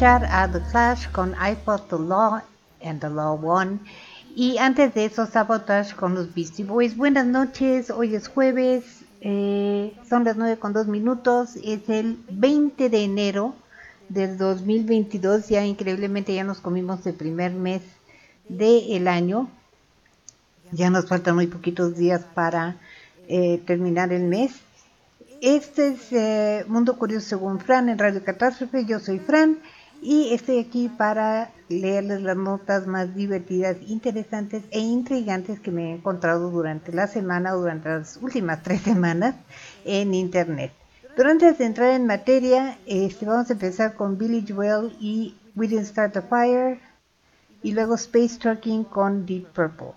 De escuchar a The Clash con I the Law and the Law Won. Y antes de eso, Sabotage con los Beastie Boys. Buenas noches, hoy es jueves, eh, son las 9 con 2 minutos, es el 20 de enero del 2022. Ya increíblemente ya nos comimos el primer mes del año. Ya nos faltan muy poquitos días para eh, terminar el mes. Este es eh, Mundo Curioso según Fran en Radio Catástrofe. Yo soy Fran y estoy aquí para leerles las notas más divertidas, interesantes e intrigantes que me he encontrado durante la semana o durante las últimas tres semanas en Internet. Pero antes de entrar en materia, este, vamos a empezar con Billy Joel y We Didn't Start the Fire y luego Space Trucking con Deep Purple.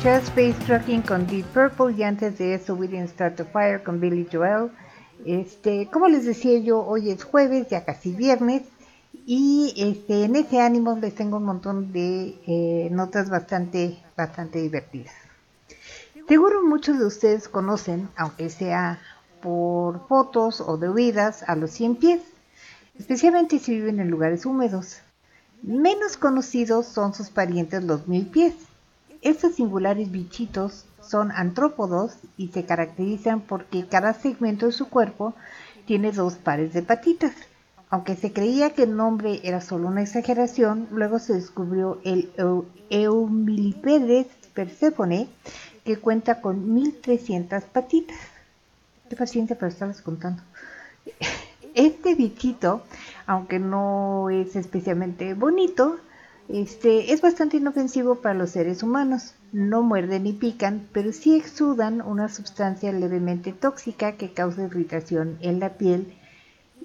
Escuchar Space Trucking con Deep Purple y antes de eso We Didn't Start the Fire con Billy Joel. Este, como les decía yo, hoy es jueves, ya casi viernes, y este, en ese ánimo les tengo un montón de eh, notas bastante, bastante divertidas. Seguro muchos de ustedes conocen, aunque sea por fotos o de oídas, a los 100 pies, especialmente si viven en lugares húmedos. Menos conocidos son sus parientes los mil pies. Estos singulares bichitos son antrópodos y se caracterizan porque cada segmento de su cuerpo tiene dos pares de patitas. Aunque se creía que el nombre era solo una exageración, luego se descubrió el Eumillipedes persephone, que cuenta con 1300 patitas. Qué paciencia para estarles contando. Este bichito, aunque no es especialmente bonito, este, es bastante inofensivo para los seres humanos. No muerden ni pican, pero sí exudan una sustancia levemente tóxica que causa irritación en la piel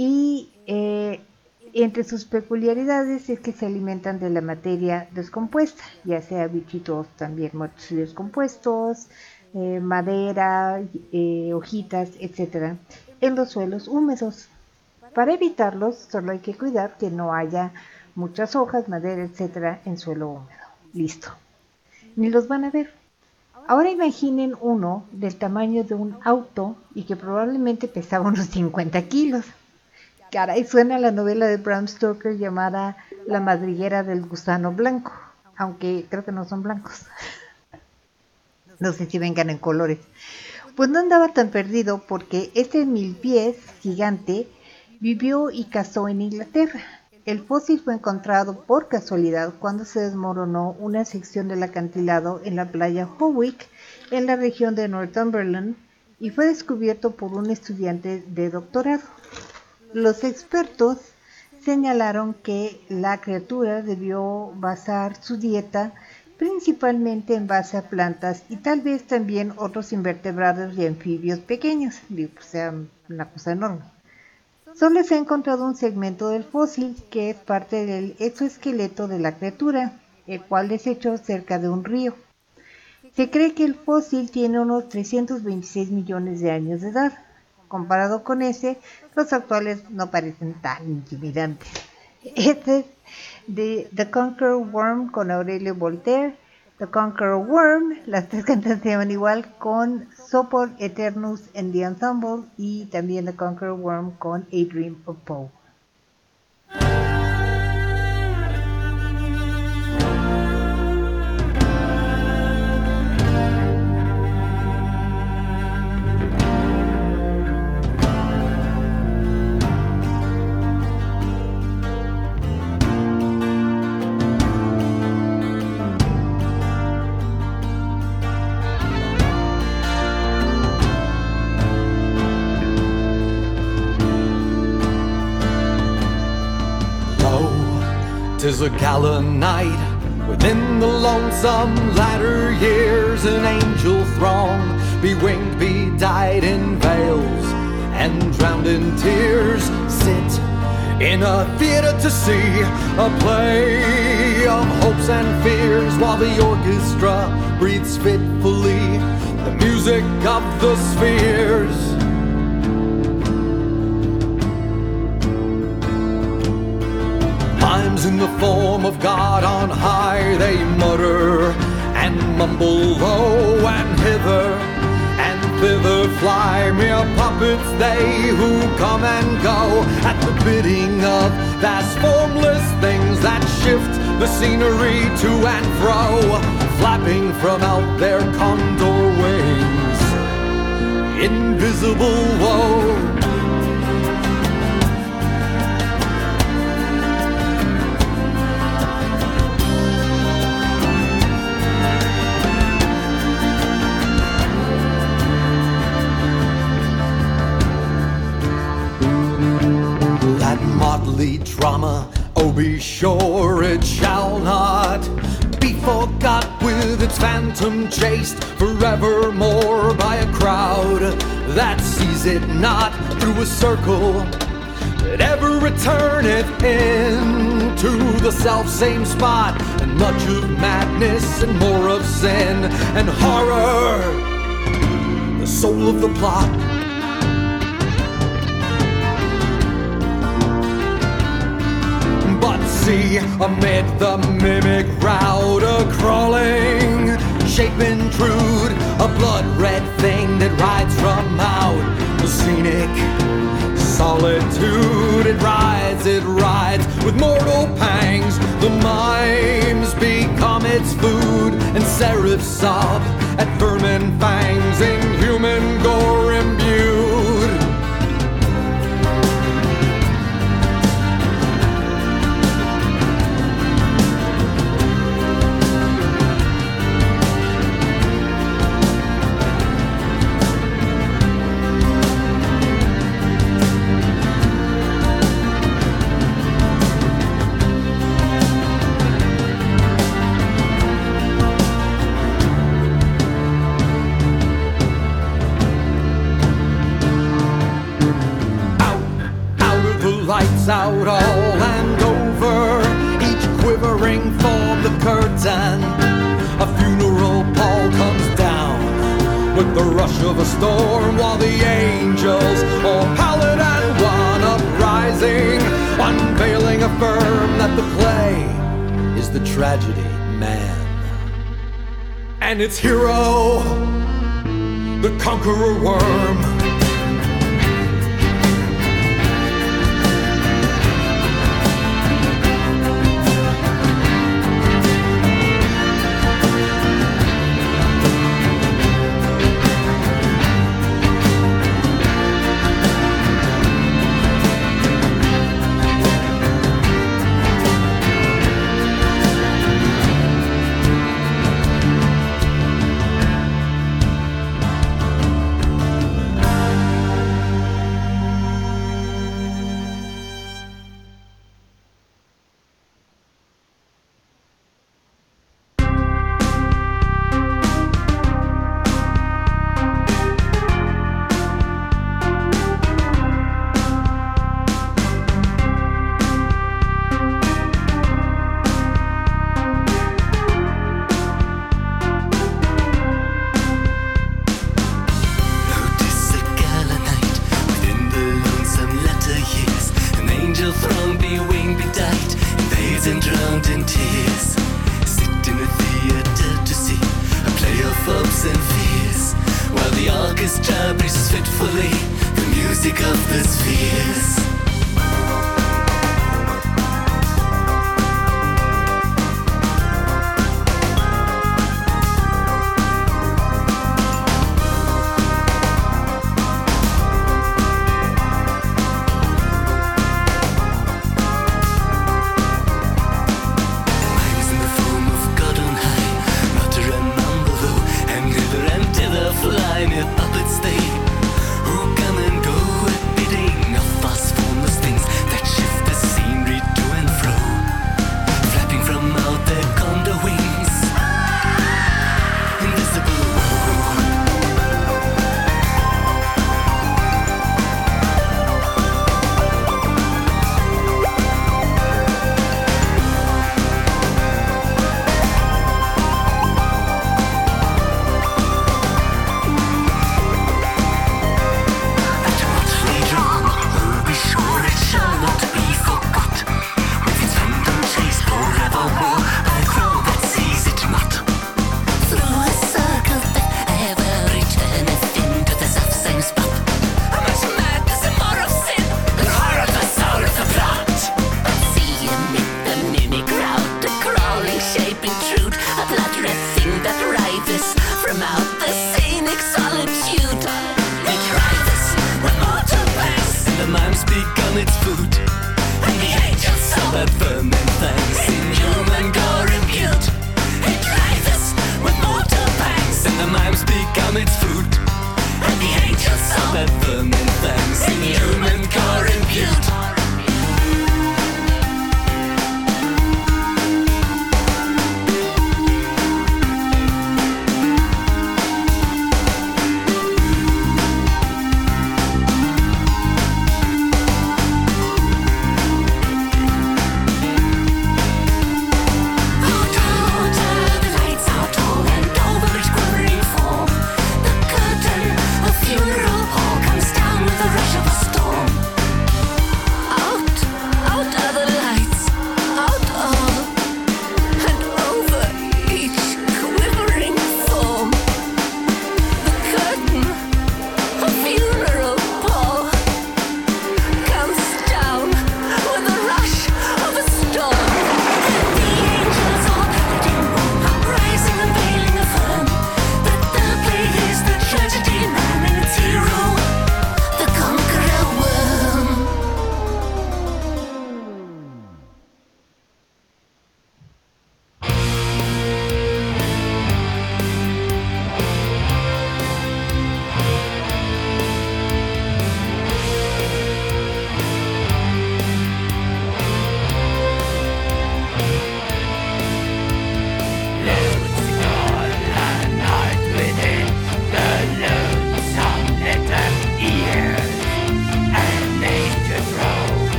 y eh, entre sus peculiaridades es que se alimentan de la materia descompuesta, ya sea bichitos también muertos y descompuestos, eh, madera, eh, hojitas, etc., en los suelos húmedos. Para evitarlos, solo hay que cuidar que no haya muchas hojas, madera, etcétera, en suelo húmedo. Listo. Ni los van a ver. Ahora imaginen uno del tamaño de un auto y que probablemente pesaba unos 50 kilos. Caray, suena la novela de Bram Stoker llamada La madriguera del gusano blanco, aunque creo que no son blancos. No sé si vengan en colores. Pues no andaba tan perdido porque este mil pies gigante vivió y cazó en Inglaterra el fósil fue encontrado por casualidad cuando se desmoronó una sección del acantilado en la playa Howick, en la región de Northumberland, y fue descubierto por un estudiante de doctorado. Los expertos señalaron que la criatura debió basar su dieta principalmente en base a plantas y tal vez también otros invertebrados y anfibios pequeños, o sea, una cosa enorme. Solo se ha encontrado un segmento del fósil que es parte del exoesqueleto de la criatura, el cual es hecho cerca de un río. Se cree que el fósil tiene unos 326 millones de años de edad. Comparado con ese, los actuales no parecen tan intimidantes. Este es de The Conqueror Worm con Aurelio Voltaire The Conqueror Worm, las tres cantantes se llaman igual, con Sopor Eternus en The Ensemble y también The Conqueror Worm con A Dream of Poe. Tis a gala night within the lonesome latter years. An angel throng, bewinged, bedight in veils and drowned in tears, sit in a theater to see a play of hopes and fears while the orchestra breathes fitfully the music of the spheres. In the form of God on high, they mutter and mumble low and hither and thither fly mere puppets they who come and go at the bidding of vast formless things that shift the scenery to and fro, flapping from out their condor wings. Invisible woe The drama. Oh, be sure it shall not be forgot with its phantom chased forevermore by a crowd that sees it not through a circle. that ever returneth it into the self same spot, and much of madness and more of sin and horror. The soul of the plot amid the mimic router crawling. Shape intrude, a blood red thing that rides from out the scenic solitude. It rides, it rides with mortal pangs. The mimes become its food, and seraphs sob at vermin fangs in human gore imbued. out all and over, each quivering form the curtain. A funeral pall comes down with the rush of a storm, while the angels, all pallid and one uprising, unveiling affirm that the play is the tragedy man. And its hero, the conqueror worm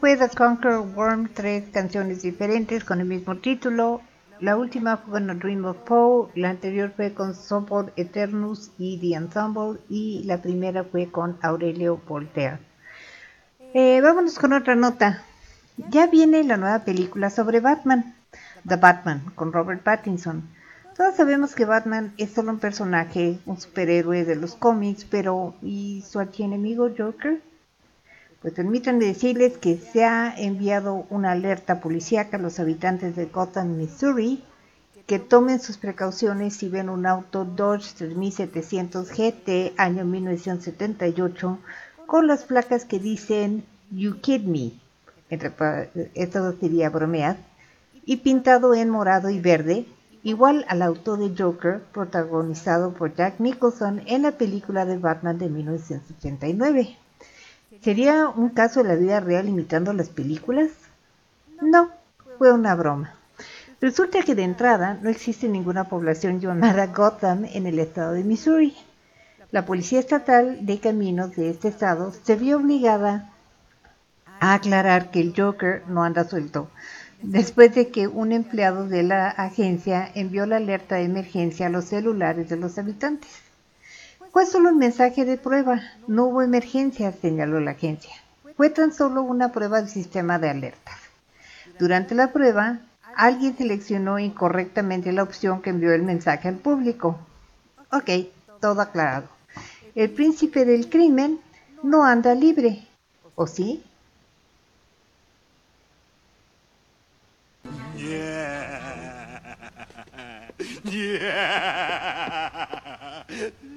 fue The Conquer Worm, tres canciones diferentes con el mismo título. La última fue con Dream of Poe, la anterior fue con Sopor Eternus y The Ensemble y la primera fue con Aurelio Voltaire. Eh, vámonos con otra nota. Ya viene la nueva película sobre Batman, The Batman, con Robert Pattinson. Todos sabemos que Batman es solo un personaje, un superhéroe de los cómics, pero ¿y su archienemigo Joker? Pues permítanme decirles que se ha enviado una alerta policíaca a los habitantes de Gotham, Missouri, que tomen sus precauciones si ven un auto Dodge 3700 GT año 1978 con las placas que dicen You Kid Me, esto sería bromear, y pintado en morado y verde, igual al auto de Joker protagonizado por Jack Nicholson en la película de Batman de 1989. ¿Sería un caso de la vida real imitando las películas? No, fue una broma. Resulta que de entrada no existe ninguna población llamada Gotham en el estado de Missouri. La Policía Estatal de Caminos de este estado se vio obligada a aclarar que el Joker no anda suelto, después de que un empleado de la agencia envió la alerta de emergencia a los celulares de los habitantes. Fue solo un mensaje de prueba, no hubo emergencia, señaló la agencia. Fue tan solo una prueba del sistema de alertas. Durante la prueba, alguien seleccionó incorrectamente la opción que envió el mensaje al público. Ok, todo aclarado. El príncipe del crimen no anda libre, ¿o sí? Yeah. Yeah.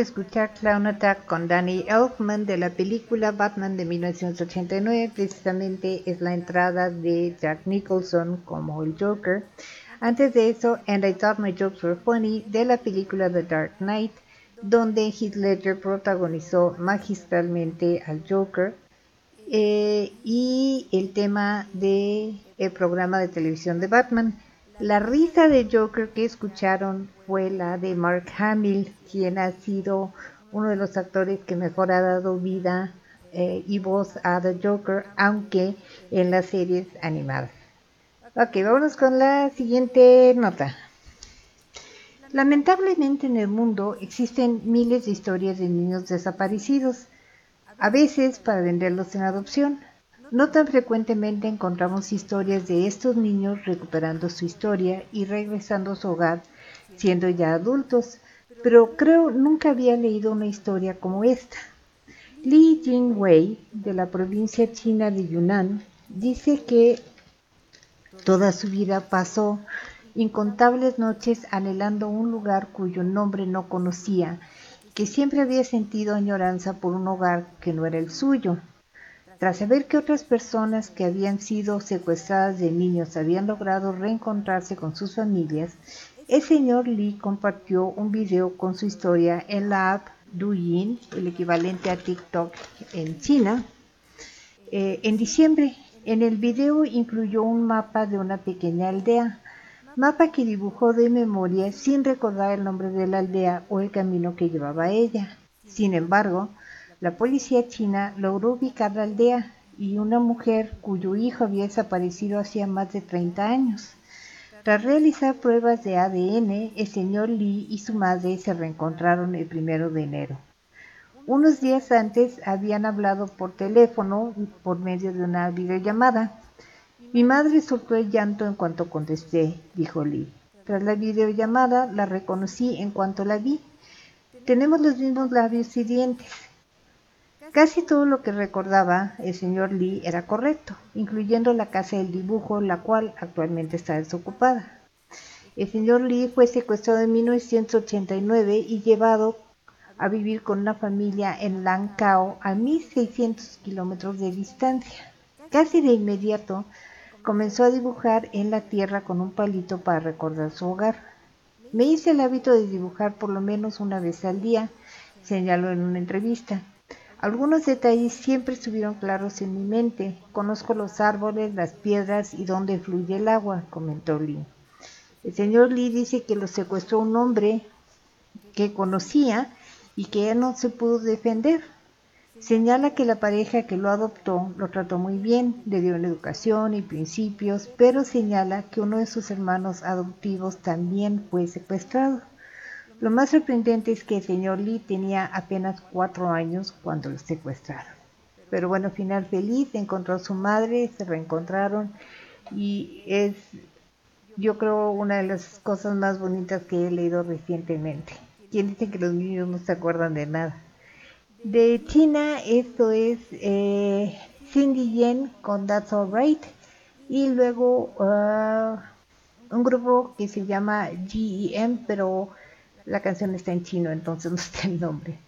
Escuchar Clown Attack con Danny Elfman de la película Batman de 1989. Precisamente es la entrada de Jack Nicholson como el Joker. Antes de eso, And I Thought My Jokes Were Funny de la película The Dark Knight, donde Heath Ledger protagonizó magistralmente al Joker. Eh, y el tema del programa de televisión de Batman. La risa de Joker que escucharon fue la de Mark Hamill, quien ha sido uno de los actores que mejor ha dado vida eh, y voz a The Joker, aunque en las series animadas. Ok, vámonos con la siguiente nota. Lamentablemente en el mundo existen miles de historias de niños desaparecidos, a veces para venderlos en adopción. No tan frecuentemente encontramos historias de estos niños recuperando su historia y regresando a su hogar siendo ya adultos, pero creo nunca había leído una historia como esta. Li Jingwei, de la provincia china de Yunnan, dice que toda su vida pasó incontables noches anhelando un lugar cuyo nombre no conocía, que siempre había sentido añoranza por un hogar que no era el suyo. Tras saber que otras personas que habían sido secuestradas de niños habían logrado reencontrarse con sus familias, el señor Lee compartió un video con su historia en la app Douyin, el equivalente a TikTok en China, eh, en diciembre. En el video incluyó un mapa de una pequeña aldea, mapa que dibujó de memoria sin recordar el nombre de la aldea o el camino que llevaba ella. Sin embargo, la policía china logró ubicar la aldea y una mujer cuyo hijo había desaparecido hacía más de 30 años. Tras realizar pruebas de ADN, el señor Lee y su madre se reencontraron el primero de enero. Unos días antes habían hablado por teléfono por medio de una videollamada. Mi madre soltó el llanto en cuanto contesté, dijo Lee. Tras la videollamada la reconocí en cuanto la vi. Tenemos los mismos labios y dientes. Casi todo lo que recordaba el señor Lee era correcto, incluyendo la casa del dibujo, la cual actualmente está desocupada. El señor Lee fue secuestrado en 1989 y llevado a vivir con una familia en Langkao a 1600 kilómetros de distancia. Casi de inmediato comenzó a dibujar en la tierra con un palito para recordar su hogar. Me hice el hábito de dibujar por lo menos una vez al día, señaló en una entrevista. Algunos detalles siempre estuvieron claros en mi mente. Conozco los árboles, las piedras y dónde fluye el agua, comentó Lee. El señor Lee dice que lo secuestró un hombre que conocía y que ya no se pudo defender. Señala que la pareja que lo adoptó lo trató muy bien, le dio una educación y principios, pero señala que uno de sus hermanos adoptivos también fue secuestrado. Lo más sorprendente es que el señor Lee tenía apenas cuatro años cuando lo secuestraron. Pero bueno, final feliz, encontró a su madre, se reencontraron y es, yo creo, una de las cosas más bonitas que he leído recientemente. ¿Quién dice que los niños no se acuerdan de nada? De China, esto es eh, Cindy Yen con That's Alright y luego uh, un grupo que se llama GEM, pero la canción está en chino, entonces no está el nombre.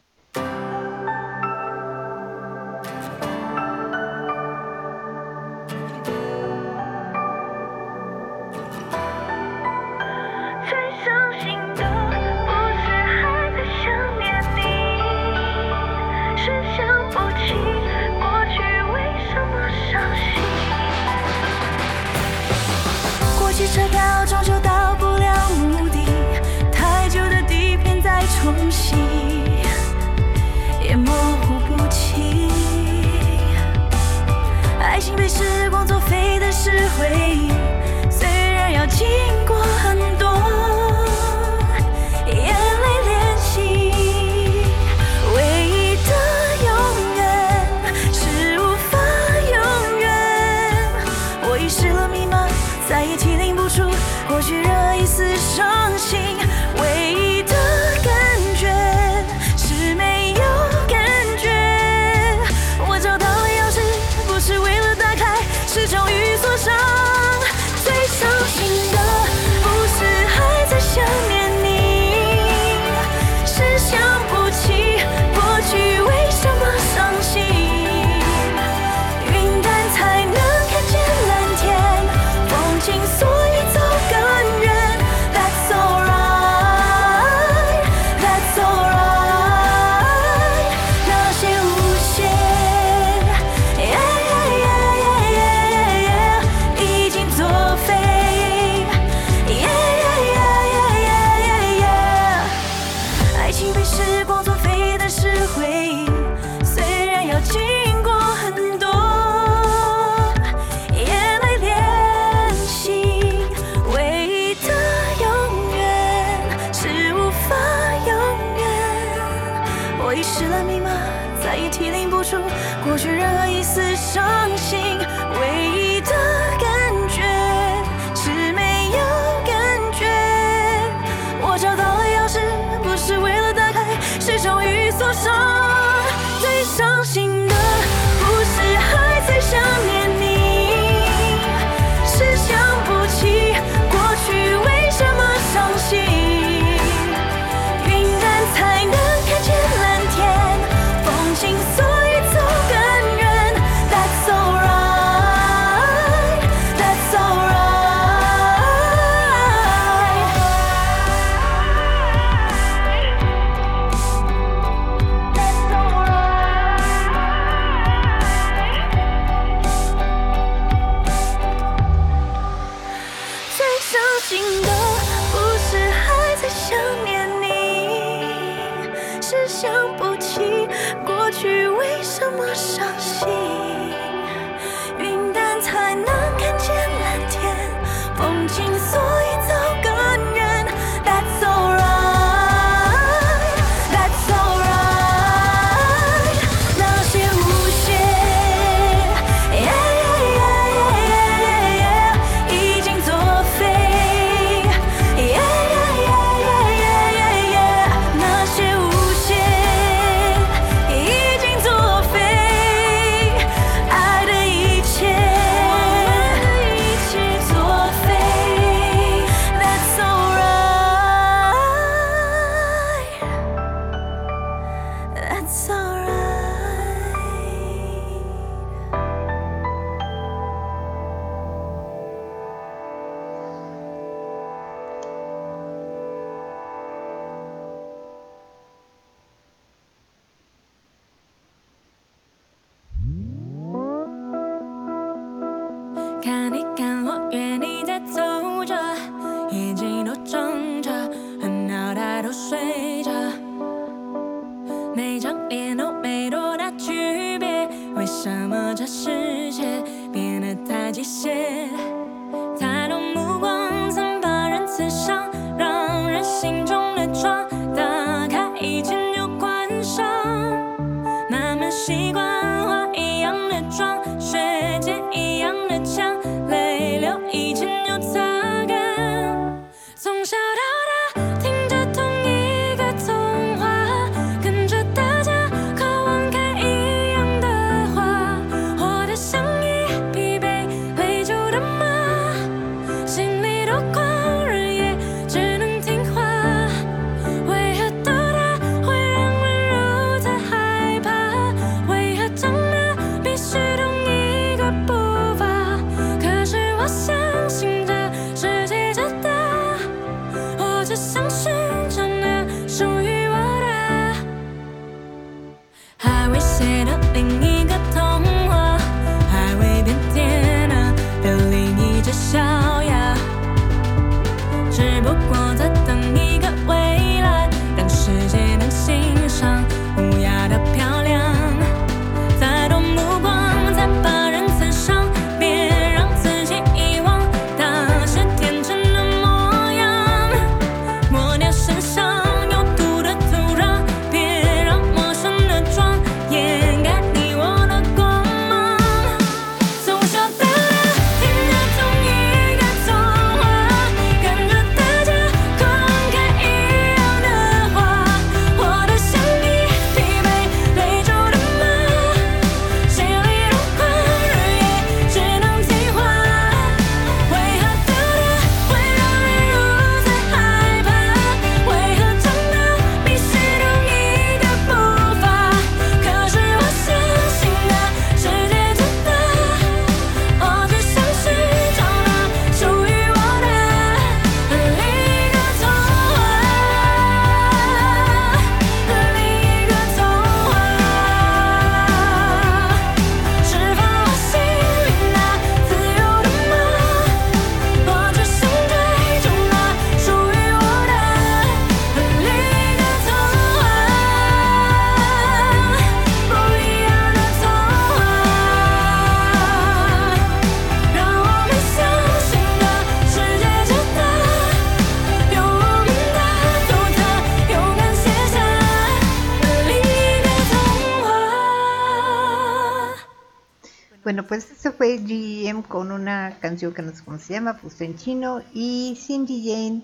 Canción que no sé cómo se llama, pues en chino, y Cindy Jane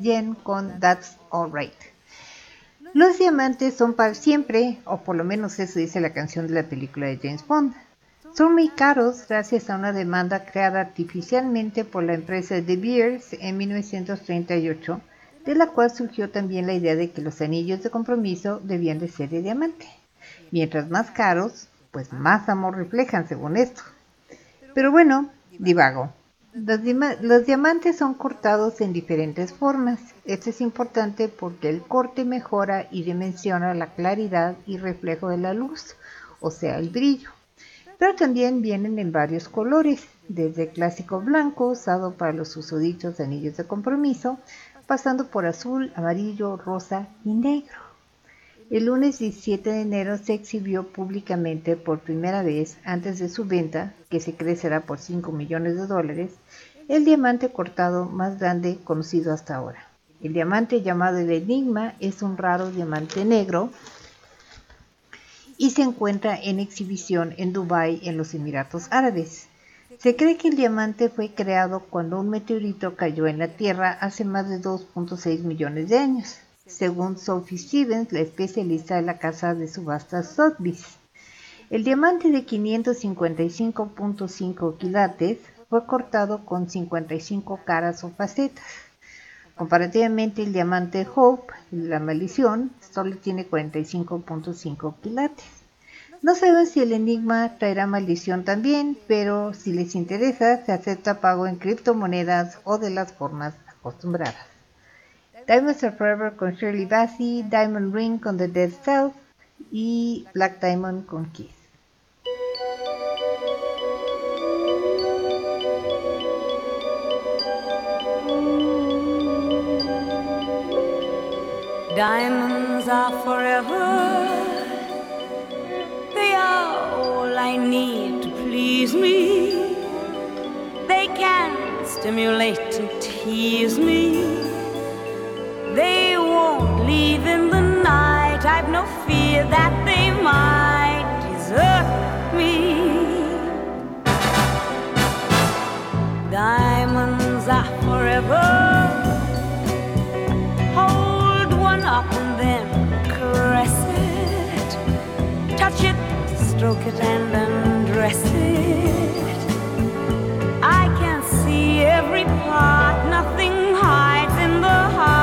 Jen con That's Alright. Los diamantes son para siempre, o por lo menos eso dice la canción de la película de James Bond. Son muy caros gracias a una demanda creada artificialmente por la empresa De Beers en 1938, de la cual surgió también la idea de que los anillos de compromiso debían de ser de diamante. Mientras más caros, pues más amor reflejan según esto. Pero bueno, divago. Los, diamantes son cortados en diferentes formas. Esto es importante porque el corte mejora y dimensiona la claridad y reflejo de la luz, o sea, el brillo. Pero también vienen en varios colores, desde clásico blanco usado para los usodichos anillos de compromiso, pasando por azul, amarillo, rosa y negro. El lunes 17 de enero se exhibió públicamente por primera vez antes de su venta, que se crecerá por 5 millones de dólares, el diamante cortado más grande conocido hasta ahora. El diamante llamado el Enigma es un raro diamante negro y se encuentra en exhibición en Dubái, en los Emiratos Árabes. Se cree que el diamante fue creado cuando un meteorito cayó en la Tierra hace más de 2.6 millones de años según Sophie Stevens, la especialista de la casa de subastas Sotheby's. El diamante de 555.5 quilates fue cortado con 55 caras o facetas. Comparativamente, el diamante Hope, la maldición, solo tiene 45.5 quilates. No sabemos si el enigma traerá maldición también, pero si les interesa, se acepta pago en criptomonedas o de las formas acostumbradas. Diamonds Are Forever con Shirley Bassey, Diamond Ring con The Dead Self y Black Diamond con Kiss. Diamonds are forever. They are all I need to please me. They can stimulate and tease me. They won't leave in the night. I've no fear that they might desert me. Diamonds are forever. Hold one up and then caress it. Touch it, stroke it, and undress it. I can see every part, nothing hides in the heart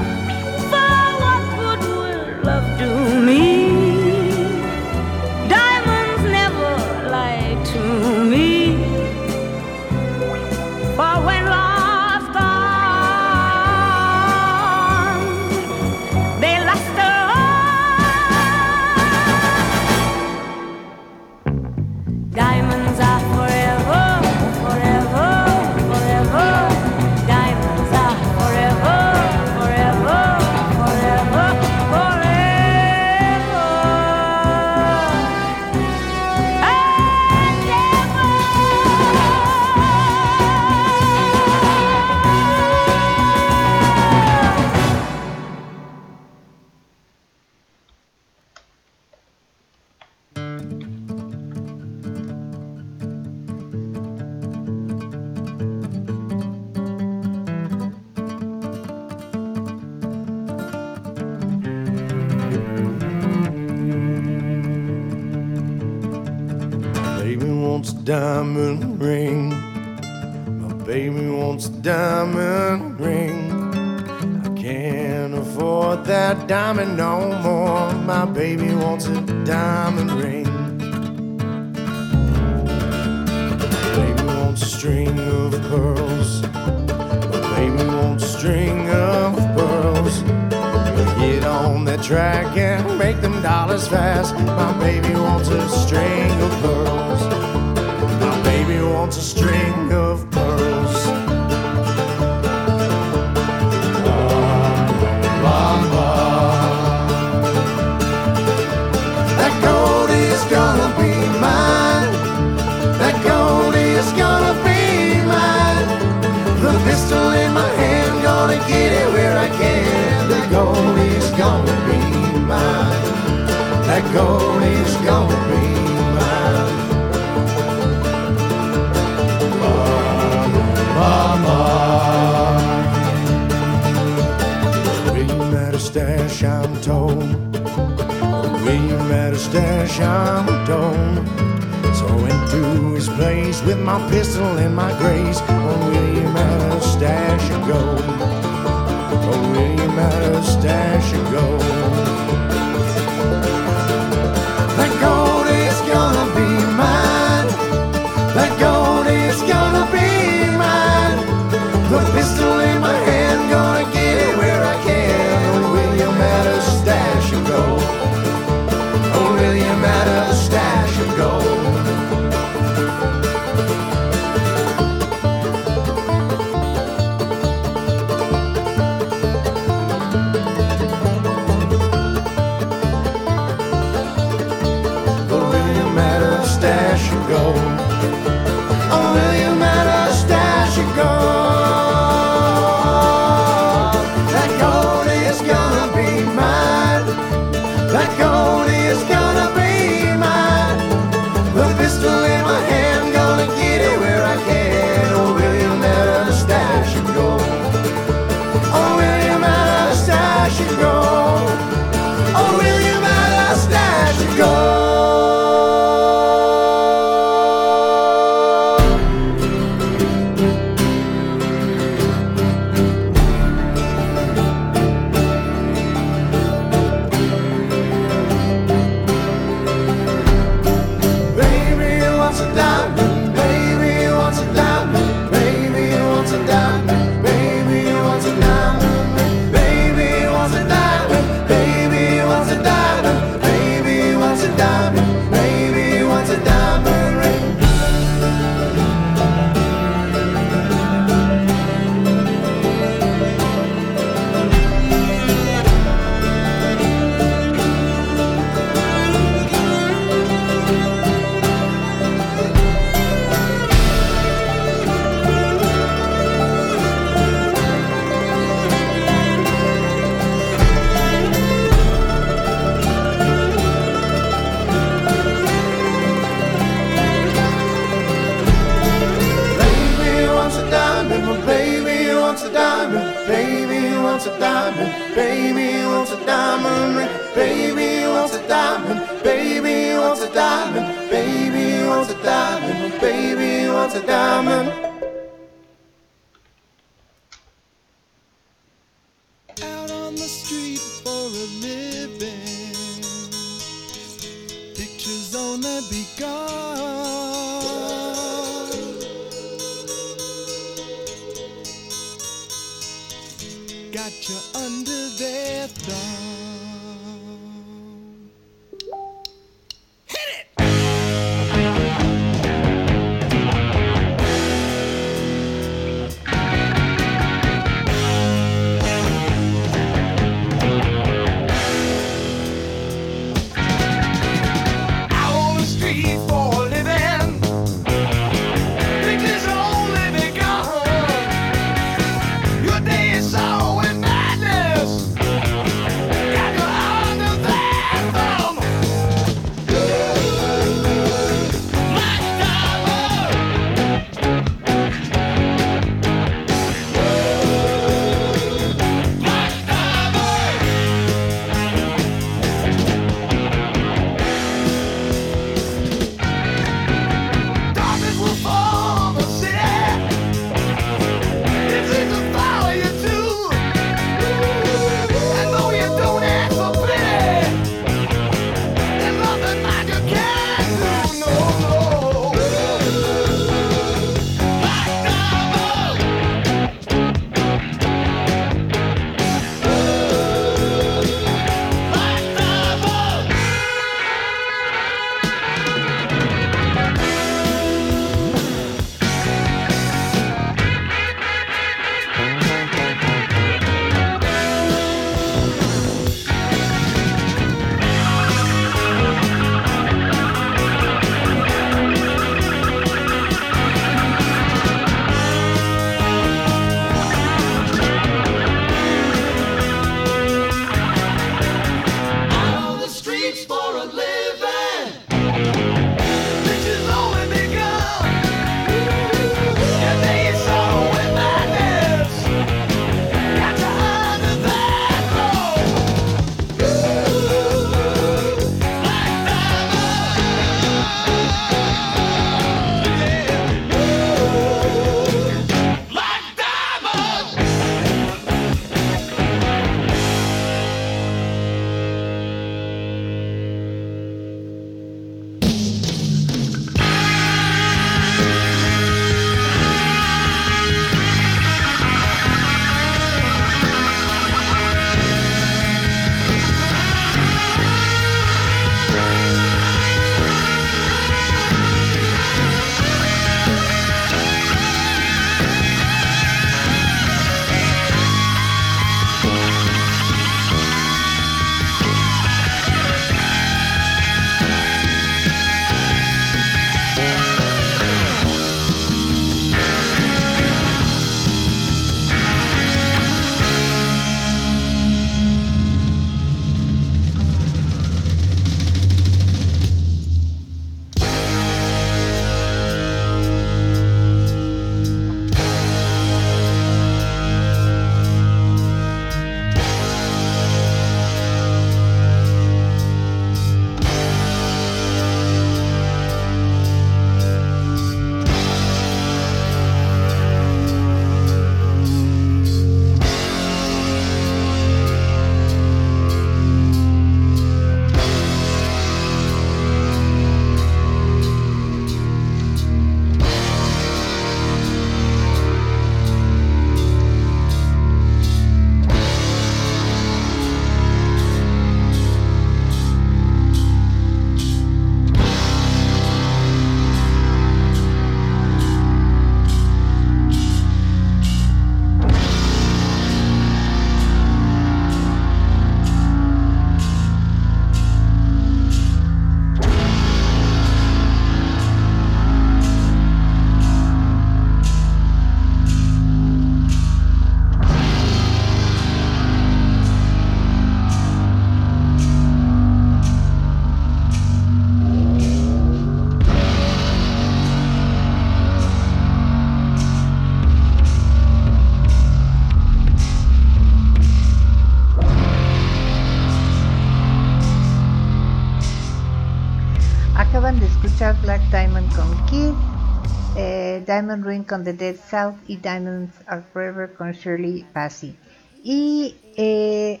Con The Dead South y Diamonds Are Forever con Shirley Bassey. Y eh,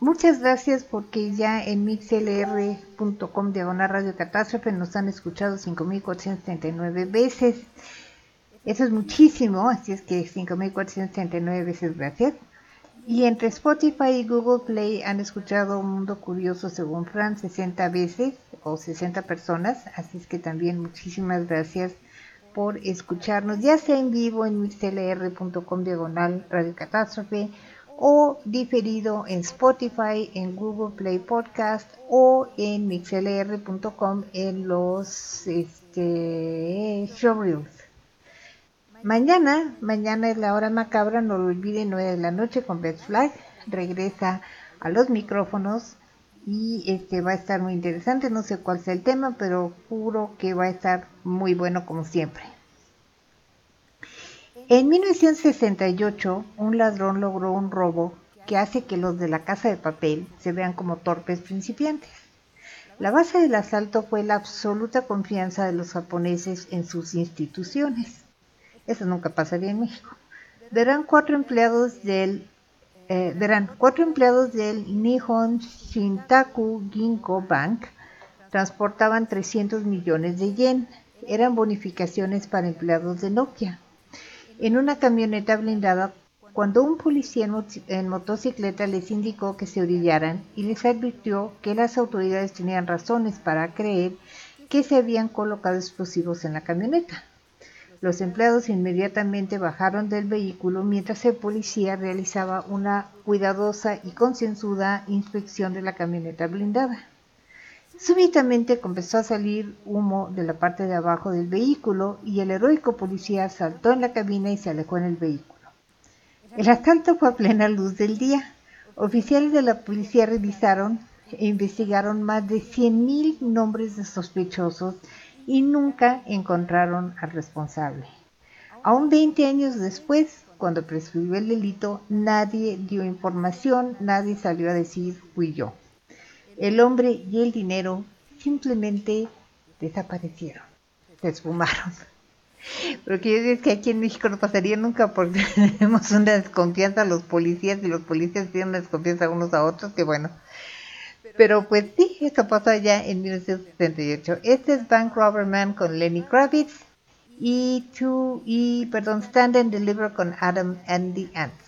muchas gracias porque ya en mixlr.com diagonal radio catástrofe nos han escuchado 5.439 veces. Eso es muchísimo, así es que 5.439 veces gracias. Y entre Spotify y Google Play han escuchado Un Mundo Curioso según Fran 60 veces o 60 personas, así es que también muchísimas gracias por escucharnos, ya sea en vivo en mixlr.com diagonal Radio Catástrofe o diferido en Spotify, en Google Play Podcast o en mixlr.com en los este, showreels. Mañana, mañana es la hora macabra, no lo olviden, 9 de la noche con Beth Flag. Regresa a los micrófonos y este va a estar muy interesante. No sé cuál sea el tema, pero juro que va a estar muy bueno como siempre. En 1968, un ladrón logró un robo que hace que los de la casa de papel se vean como torpes principiantes. La base del asalto fue la absoluta confianza de los japoneses en sus instituciones. Eso nunca pasaría en México. Verán cuatro empleados del eh, verán cuatro empleados del Nihon Shintaku Ginko Bank transportaban 300 millones de yen. Eran bonificaciones para empleados de Nokia. En una camioneta blindada, cuando un policía en, en motocicleta les indicó que se orillaran y les advirtió que las autoridades tenían razones para creer que se habían colocado explosivos en la camioneta. Los empleados inmediatamente bajaron del vehículo mientras el policía realizaba una cuidadosa y concienzuda inspección de la camioneta blindada. Súbitamente comenzó a salir humo de la parte de abajo del vehículo y el heroico policía saltó en la cabina y se alejó en el vehículo. El asalto fue a plena luz del día. Oficiales de la policía revisaron e investigaron más de 100.000 nombres de sospechosos y nunca encontraron al responsable. Aún 20 años después, cuando prescribió el delito, nadie dio información, nadie salió a decir fui yo. El hombre y el dinero simplemente desaparecieron, se esfumaron. Pero quiero decir que aquí en México no pasaría nunca porque tenemos una desconfianza a los policías y los policías tienen una desconfianza unos a otros que bueno. Pero pues sí, esto pasó allá en 1978. Este es Bank Robber Man con Lenny Kravitz y, to, y perdón, Stand and Deliver con Adam and the Ants.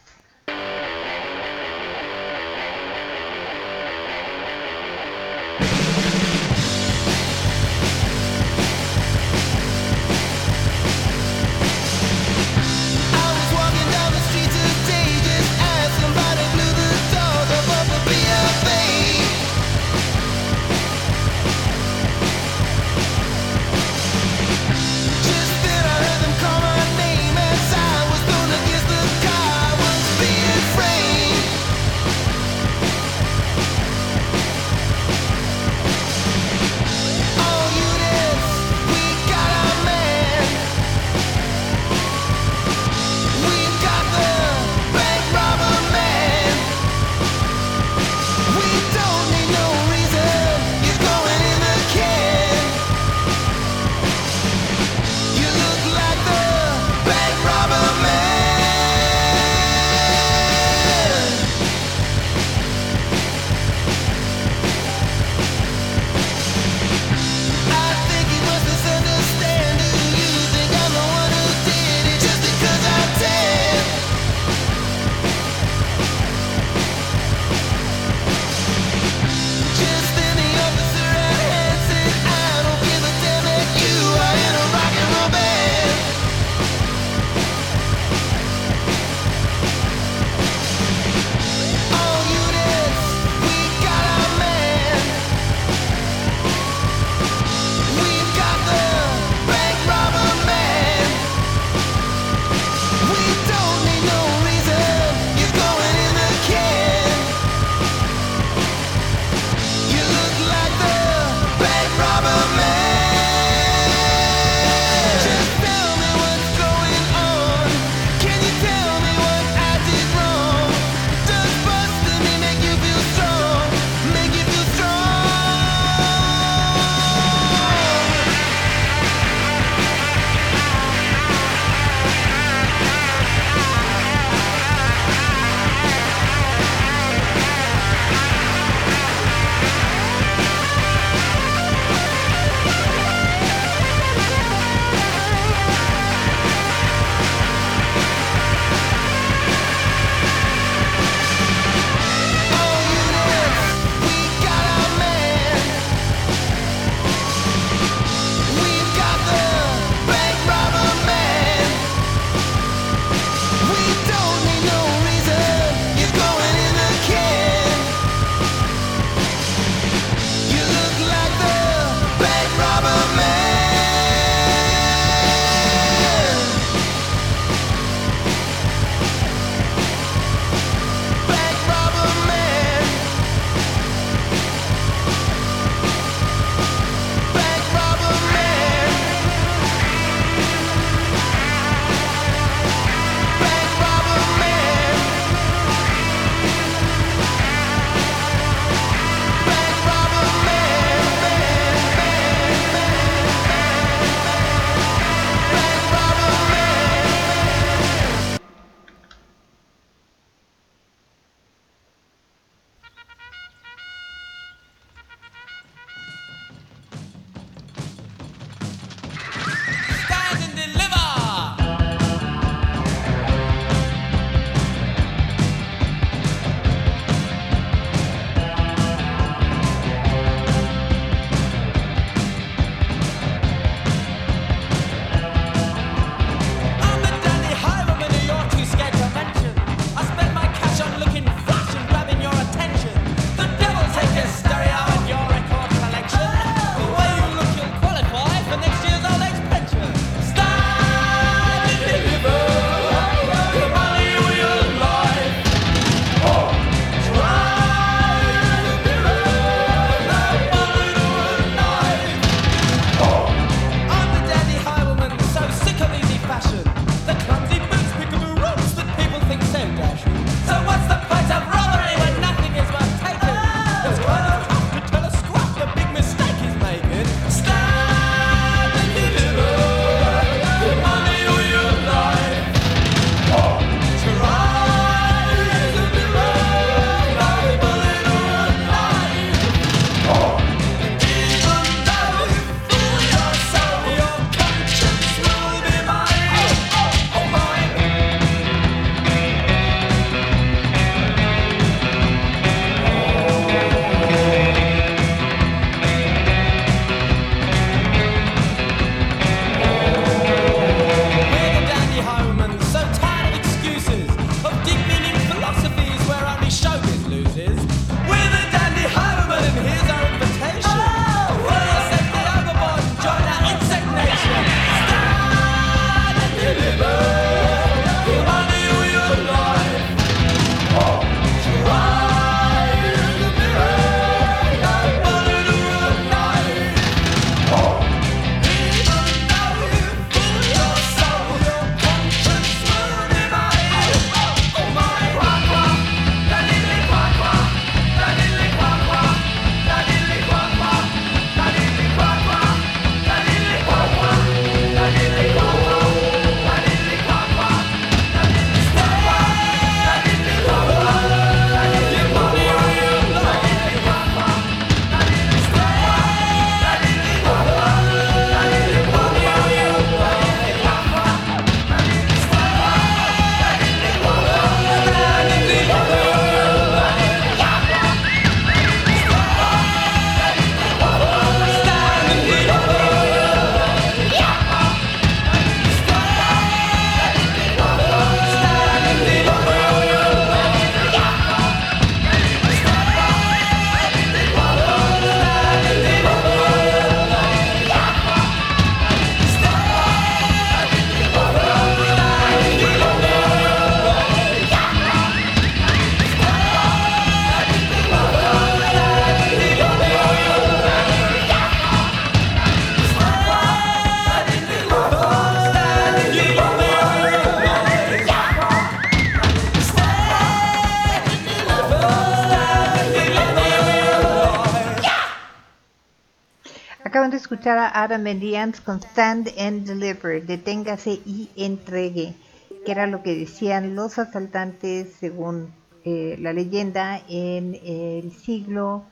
Escuchar a Adam Ants con Stand and Deliver, deténgase y entregue, que era lo que decían los asaltantes según eh, la leyenda en el siglo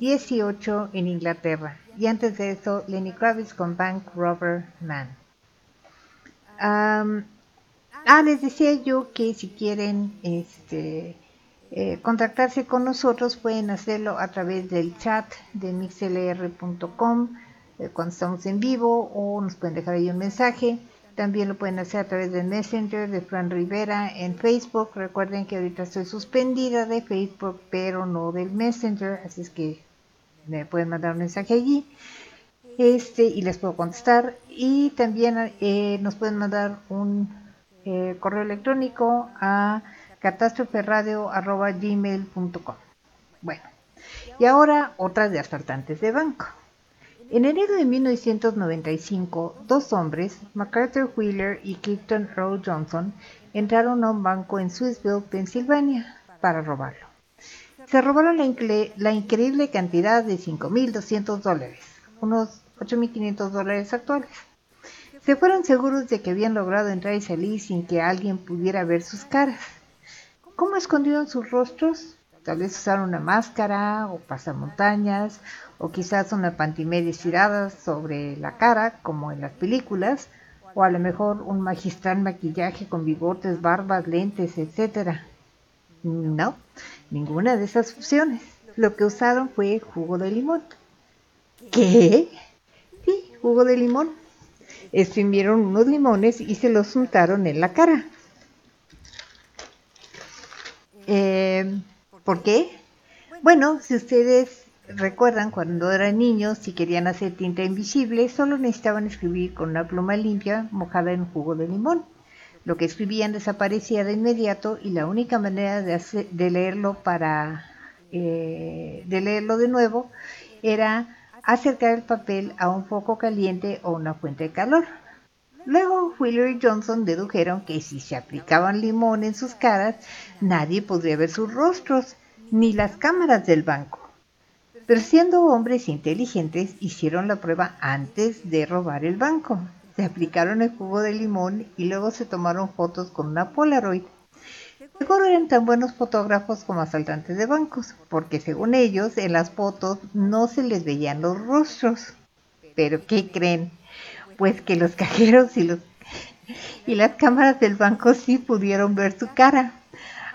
XVIII en Inglaterra. Y antes de eso, Lenny Kravitz con Bank Robber Man. Ah, les decía yo que si quieren este, eh, contactarse con nosotros pueden hacerlo a través del chat de mixlr.com cuando estamos en vivo o nos pueden dejar ahí un mensaje. También lo pueden hacer a través del Messenger de Fran Rivera en Facebook. Recuerden que ahorita estoy suspendida de Facebook, pero no del Messenger, así es que me pueden mandar un mensaje allí este y les puedo contestar y también eh, nos pueden mandar un eh, correo electrónico a catástroferradio.gmail.com bueno y ahora otras de asaltantes de banco en enero de 1995 dos hombres MacArthur Wheeler y Clifton Earl Johnson entraron a un banco en Swissville, Pensilvania para robarlo se robaron la, la increíble cantidad de 5.200 dólares, unos 8.500 dólares actuales. Se fueron seguros de que habían logrado entrar y salir sin que alguien pudiera ver sus caras. ¿Cómo escondieron sus rostros? Tal vez usaron una máscara o pasamontañas o quizás una pantimedia estirada sobre la cara como en las películas o a lo mejor un magistral maquillaje con bigotes, barbas, lentes, etcétera. No, ninguna de esas opciones. Lo que usaron fue jugo de limón. ¿Qué? Sí, jugo de limón. Exprimieron unos limones y se los untaron en la cara. Eh, ¿Por qué? Bueno, si ustedes recuerdan cuando eran niños, si querían hacer tinta invisible, solo necesitaban escribir con una pluma limpia mojada en jugo de limón. Lo que escribían desaparecía de inmediato y la única manera de, leerlo para eh, de leerlo de nuevo era acercar el papel a un foco caliente o una fuente de calor. Luego Wheeler y Johnson dedujeron que si se aplicaban limón en sus caras, nadie podría ver sus rostros, ni las cámaras del banco. Pero siendo hombres inteligentes, hicieron la prueba antes de robar el banco. Se aplicaron el jugo de limón y luego se tomaron fotos con una Polaroid. Seguro eran tan buenos fotógrafos como asaltantes de bancos, porque según ellos en las fotos no se les veían los rostros. Pero ¿qué creen? Pues que los cajeros y las cámaras del banco sí pudieron ver su cara.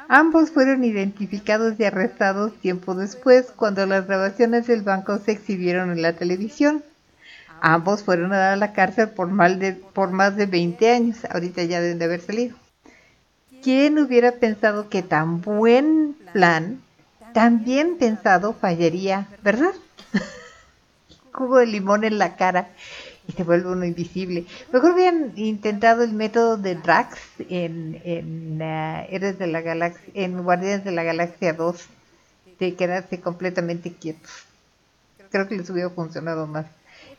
Ambos fueron identificados y arrestados tiempo después cuando las grabaciones del banco se exhibieron en la televisión. Ambos fueron a la cárcel por, mal de, por más de 20 años. Ahorita ya deben de haber salido. ¿Quién hubiera pensado que tan buen plan, tan bien pensado, fallaría, verdad? Jugo de limón en la cara y se vuelve uno invisible. Mejor hubieran intentado el método de Drax en, en eh, Héroes de la Galaxia, en Guardianes de la Galaxia 2, de quedarse completamente quietos. Creo que les hubiera funcionado más.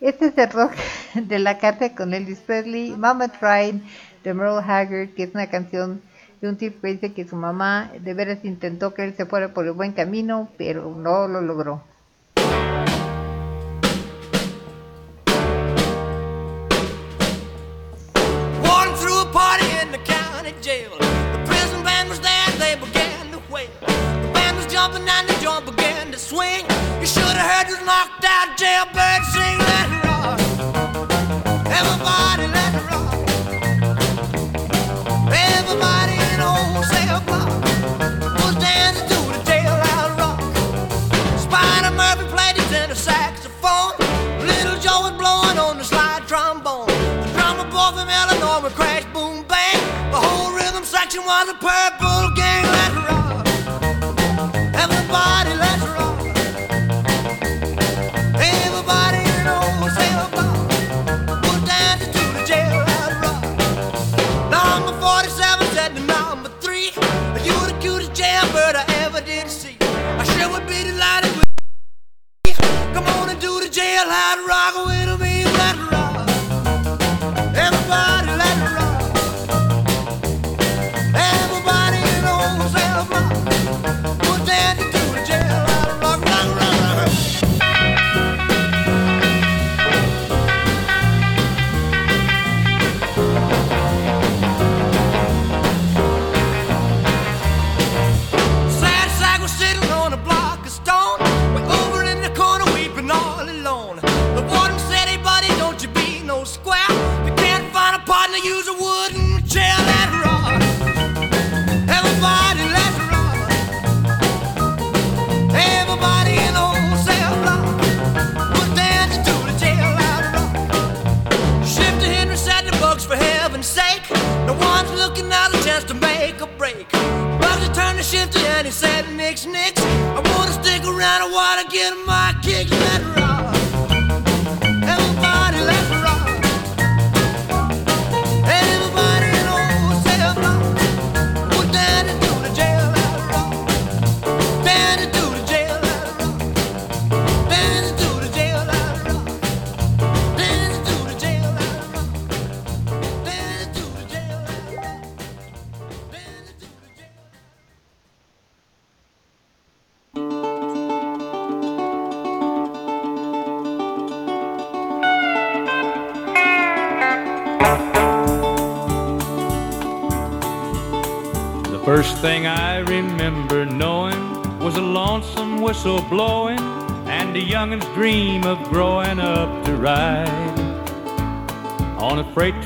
Este es el rock de la carta con Elvis Presley, Mama Tried de Merle Haggard, que es una canción de un tipo que dice que su mamá de veras intentó que él se fuera por el buen camino, pero no lo logró. Jumping and the joint began to swing. You should have heard this knocked out jailbird sing, let it rock. Everybody let it rock. Everybody in the whole cell block was dancing to the jailhouse rock. Spider Murphy played his tenor saxophone. Little Joe was blowing on the slide trombone. The drummer boy from Illinois would crash, boom, bang. The whole rhythm section was a purple gang.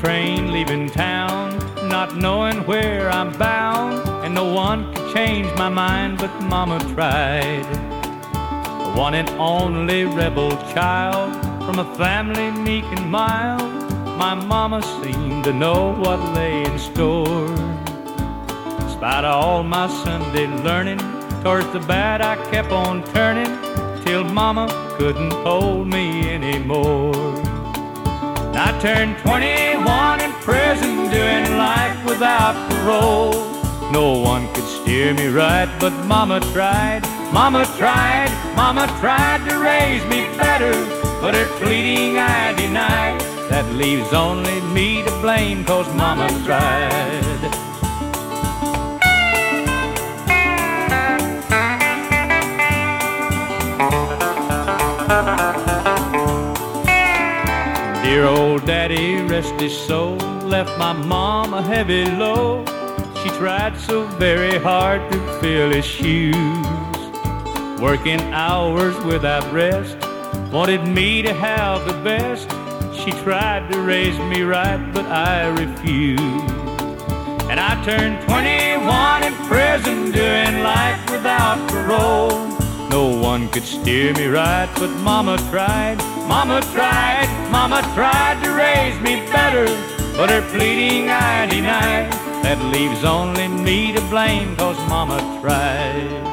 Train leaving town, not knowing where I'm bound, and no one could change my mind, but Mama tried. The one and only rebel child from a family meek and mild, my Mama seemed to know what lay in store In spite of all my Sunday learning, towards the bad I kept on turning till Mama couldn't hold me anymore. I turned 21 in prison, doing life without parole. No one could steer me right, but Mama tried, Mama tried, Mama tried to raise me better, but her pleading I denied. That leaves only me to blame, cause Mama tried. Dear old daddy, rest his soul, left my mom a heavy load. She tried so very hard to fill his shoes, working hours without rest, wanted me to have the best. She tried to raise me right, but I refused. And I turned 21 in prison, doing life without parole. No one could steer me right, but Mama tried, Mama tried, Mama tried to raise me better, but her pleading I denied. That leaves only me to blame, cause Mama tried.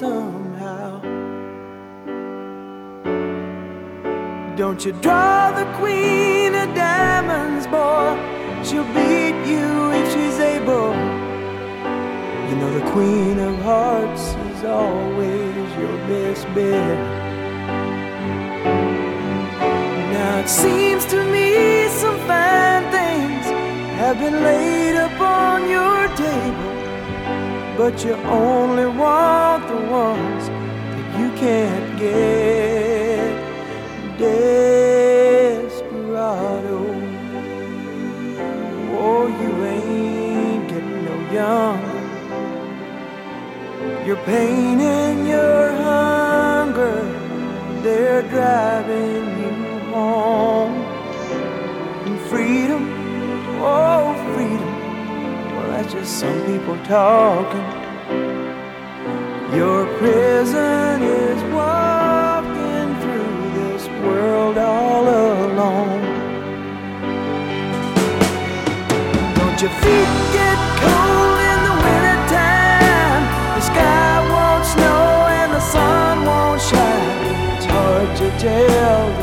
somehow. Don't you draw the queen of diamonds, boy? She'll beat you if she's able. You know the queen of hearts is always your best bet. Now it seems to me some fine things have been laid upon your table but you only want the ones that you can't get. Desperado, oh, you ain't getting no younger. Your pain and your hunger, they're driving you home. And freedom, oh, just some people talking. Your prison is walking through this world all alone. Don't your feet get cold in the wintertime? The sky won't snow and the sun won't shine. It's hard to tell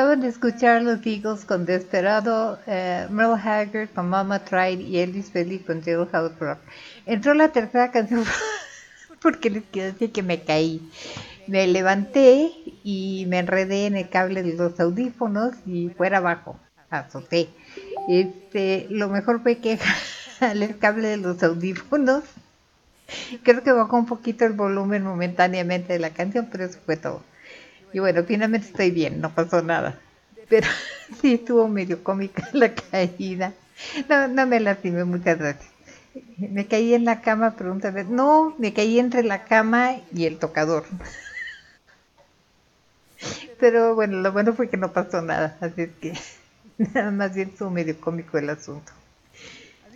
Acaban de escuchar los Eagles con Desperado, eh, Merle Haggard con Mama Tried y Elvis Presley con Jailhouse Rock. Entró la tercera canción porque les quiero decir que me caí. Me levanté y me enredé en el cable de los audífonos y fuera abajo, azoté. Este, lo mejor fue que el cable de los audífonos. Creo que bajó un poquito el volumen momentáneamente de la canción, pero eso fue todo. Y bueno, finalmente estoy bien, no pasó nada. Pero sí estuvo medio cómica la caída. No, no me lastimé, muchas gracias. Me caí en la cama, pregúntame. No, me caí entre la cama y el tocador. Pero bueno, lo bueno fue que no pasó nada, así es que nada más bien estuvo medio cómico el asunto.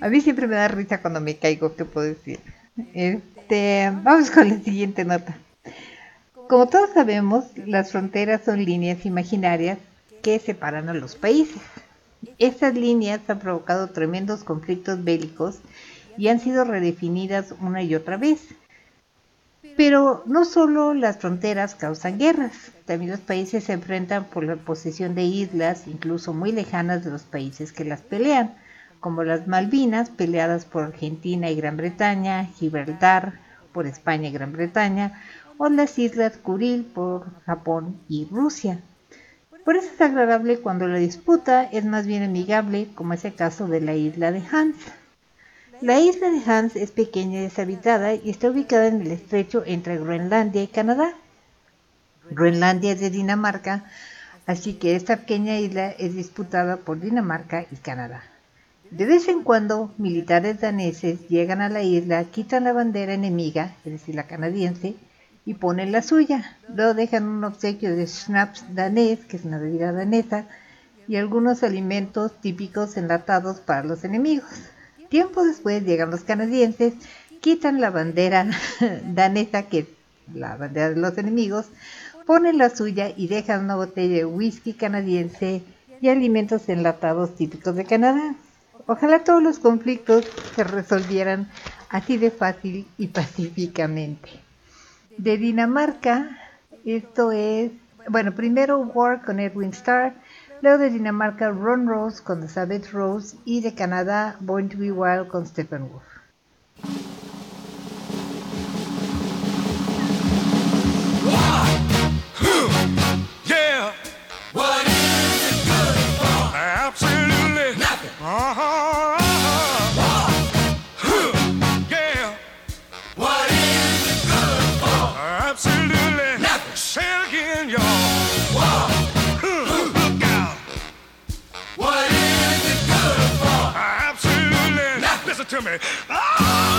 A mí siempre me da risa cuando me caigo, ¿qué puedo decir? Este, vamos con la siguiente nota. Como todos sabemos, las fronteras son líneas imaginarias que separan a los países. Estas líneas han provocado tremendos conflictos bélicos y han sido redefinidas una y otra vez. Pero no solo las fronteras causan guerras, también los países se enfrentan por la posesión de islas, incluso muy lejanas de los países que las pelean, como las Malvinas, peleadas por Argentina y Gran Bretaña, Gibraltar por España y Gran Bretaña, o las Islas Kuril por Japón y Rusia. Por eso es agradable cuando la disputa es más bien amigable, como es el caso de la isla de Hans. La isla de Hans es pequeña y deshabitada y está ubicada en el estrecho entre Groenlandia y Canadá. Groenlandia es de Dinamarca, así que esta pequeña isla es disputada por Dinamarca y Canadá. De vez en cuando, militares daneses llegan a la isla, quitan la bandera enemiga, es decir, la canadiense, y ponen la suya. Luego dejan un obsequio de schnapps danés, que es una bebida danesa, y algunos alimentos típicos enlatados para los enemigos. Tiempo después llegan los canadienses, quitan la bandera danesa, que es la bandera de los enemigos, ponen la suya y dejan una botella de whisky canadiense y alimentos enlatados típicos de Canadá. Ojalá todos los conflictos se resolvieran así de fácil y pacíficamente. De Dinamarca, esto es, bueno, primero War con Edwin Starr, luego de Dinamarca Ron Rose con Elizabeth Rose y de Canadá Born to be Wild con Stephen Wolf. To me. Oh,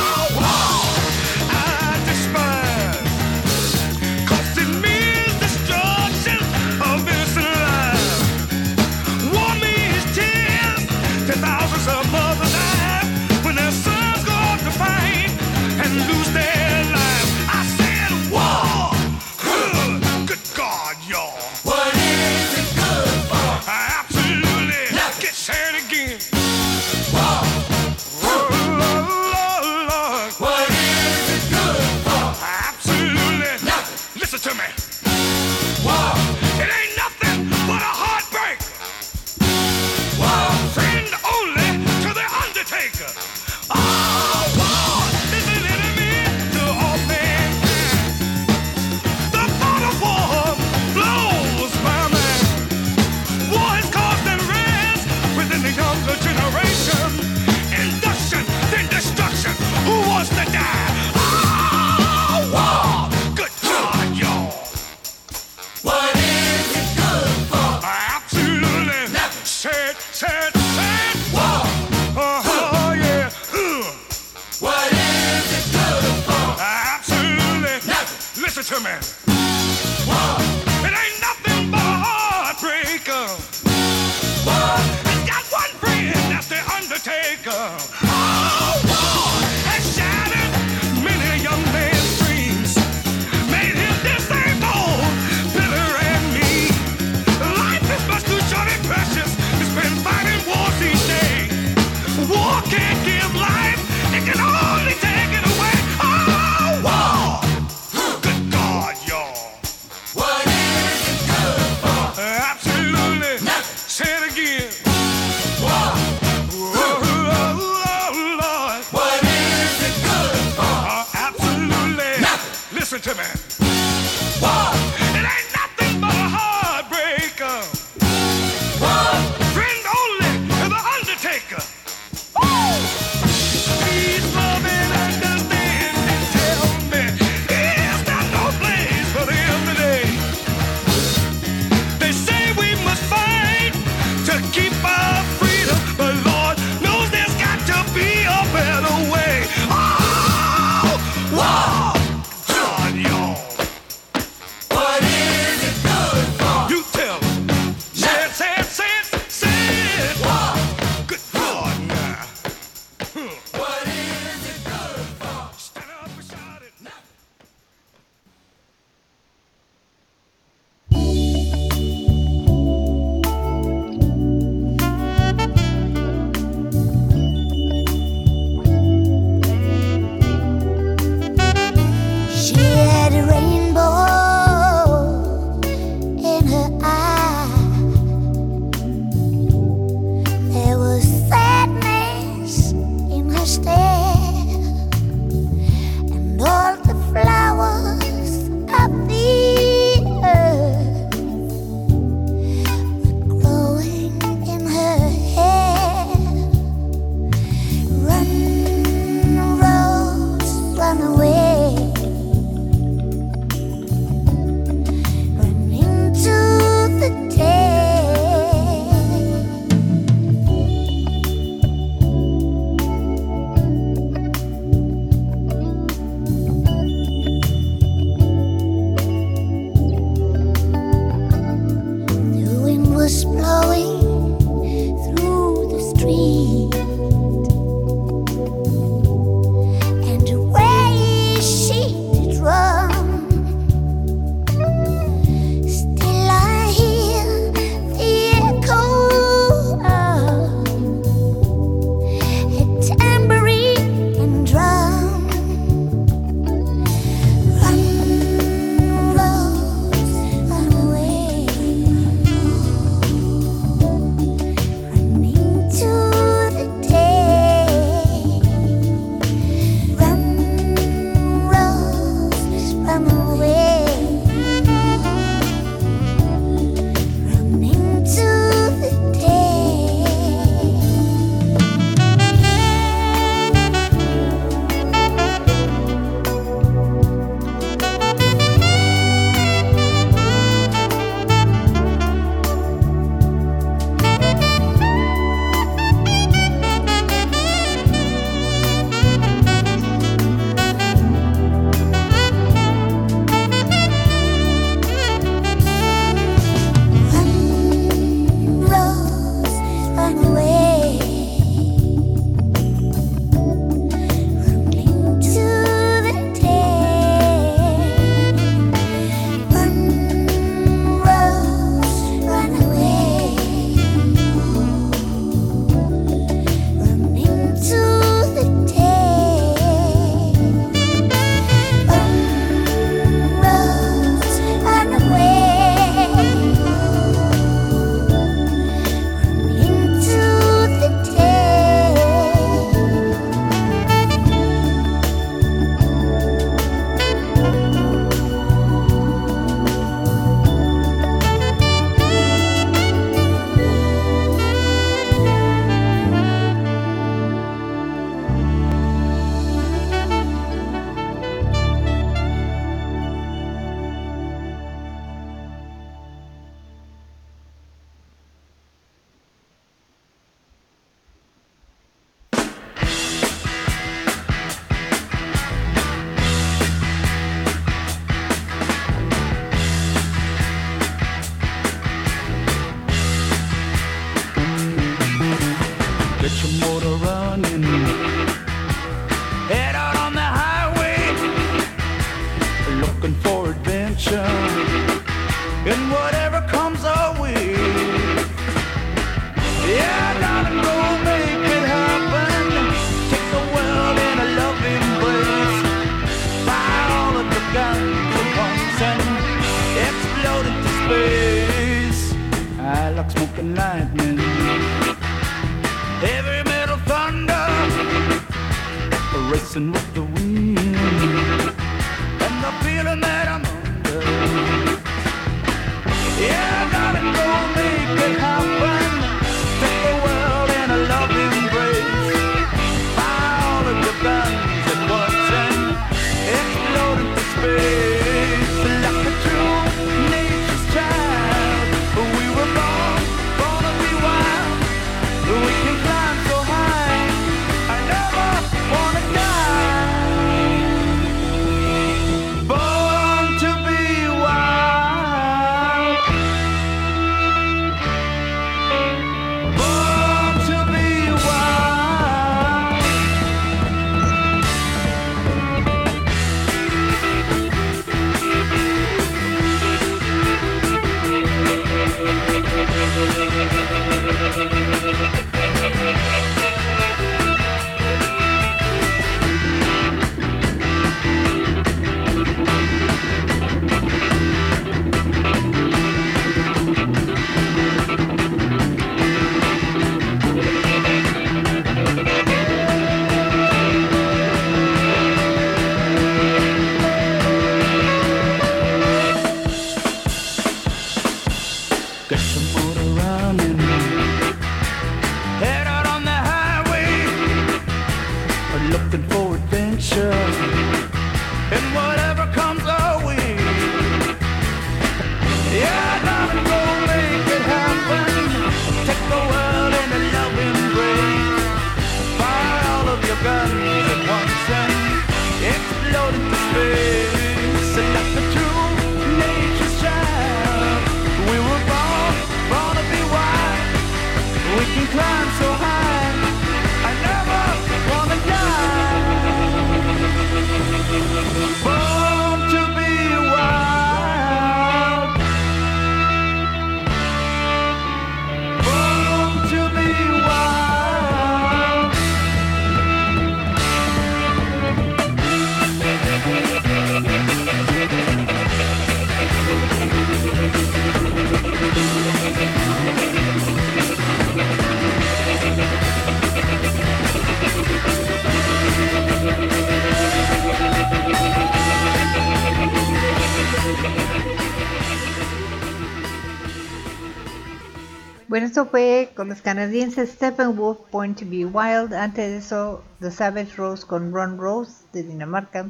con los canadienses Steppenwolf, Point to Be Wild. Antes de eso, The Savage Rose con Ron Rose de Dinamarca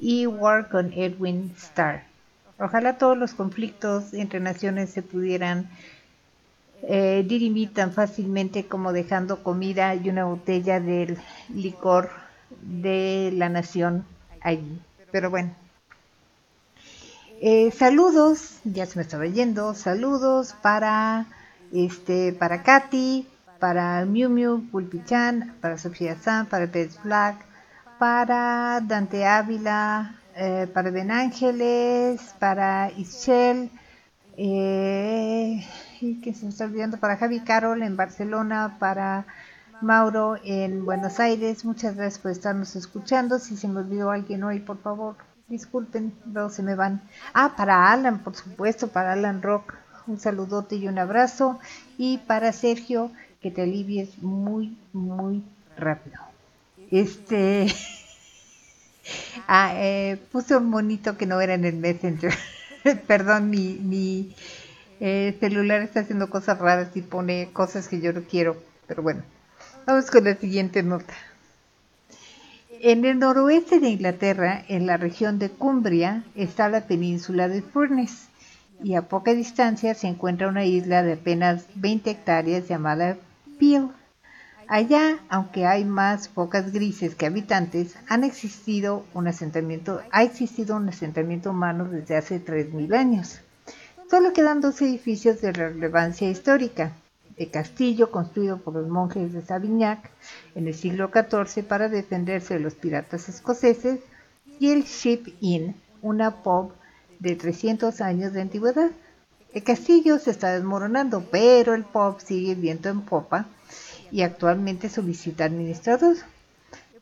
y War con Edwin Starr. Ojalá todos los conflictos entre naciones se pudieran eh, dirimir tan fácilmente como dejando comida y una botella del licor de la nación allí. Pero bueno. Eh, saludos, ya se me estaba yendo. Saludos para este para Katy, para Miu Miu Pulpichan, para Sofía San, para Pez Black, para Dante Ávila, eh, para Ben Ángeles, para Ischel, eh, que se me está olvidando, para Javi Carol en Barcelona, para Mauro en Buenos Aires. Muchas gracias por estarnos escuchando. Si se me olvidó alguien hoy, por favor, disculpen, luego se me van. Ah, para Alan, por supuesto, para Alan Rock. Un saludote y un abrazo. Y para Sergio, que te alivies muy, muy rápido. Este. ah, eh, puse un monito que no era en el Messenger. Perdón, mi, mi eh, celular está haciendo cosas raras y pone cosas que yo no quiero. Pero bueno, vamos con la siguiente nota. En el noroeste de Inglaterra, en la región de Cumbria, está la península de Furness y a poca distancia se encuentra una isla de apenas 20 hectáreas llamada Peel. Allá, aunque hay más focas grises que habitantes, existido un asentamiento, ha existido un asentamiento humano desde hace 3.000 años. Solo quedan dos edificios de relevancia histórica. El castillo construido por los monjes de Savignac en el siglo XIV para defenderse de los piratas escoceses y el Ship Inn, una pub de 300 años de antigüedad. El castillo se está desmoronando, pero el pub sigue viento en popa y actualmente solicita administrador.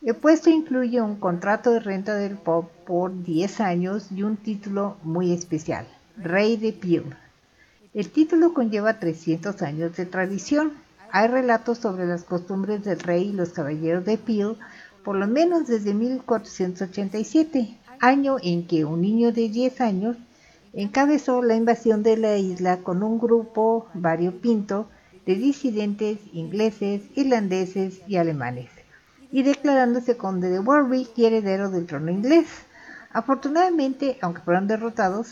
El puesto incluye un contrato de renta del pub por 10 años y un título muy especial, Rey de Peel. El título conlleva 300 años de tradición. Hay relatos sobre las costumbres del rey y los caballeros de Peel, por lo menos desde 1487, año en que un niño de 10 años encabezó la invasión de la isla con un grupo variopinto de disidentes ingleses, irlandeses y alemanes, y declarándose conde de Warwick y heredero del trono inglés. Afortunadamente, aunque fueron derrotados,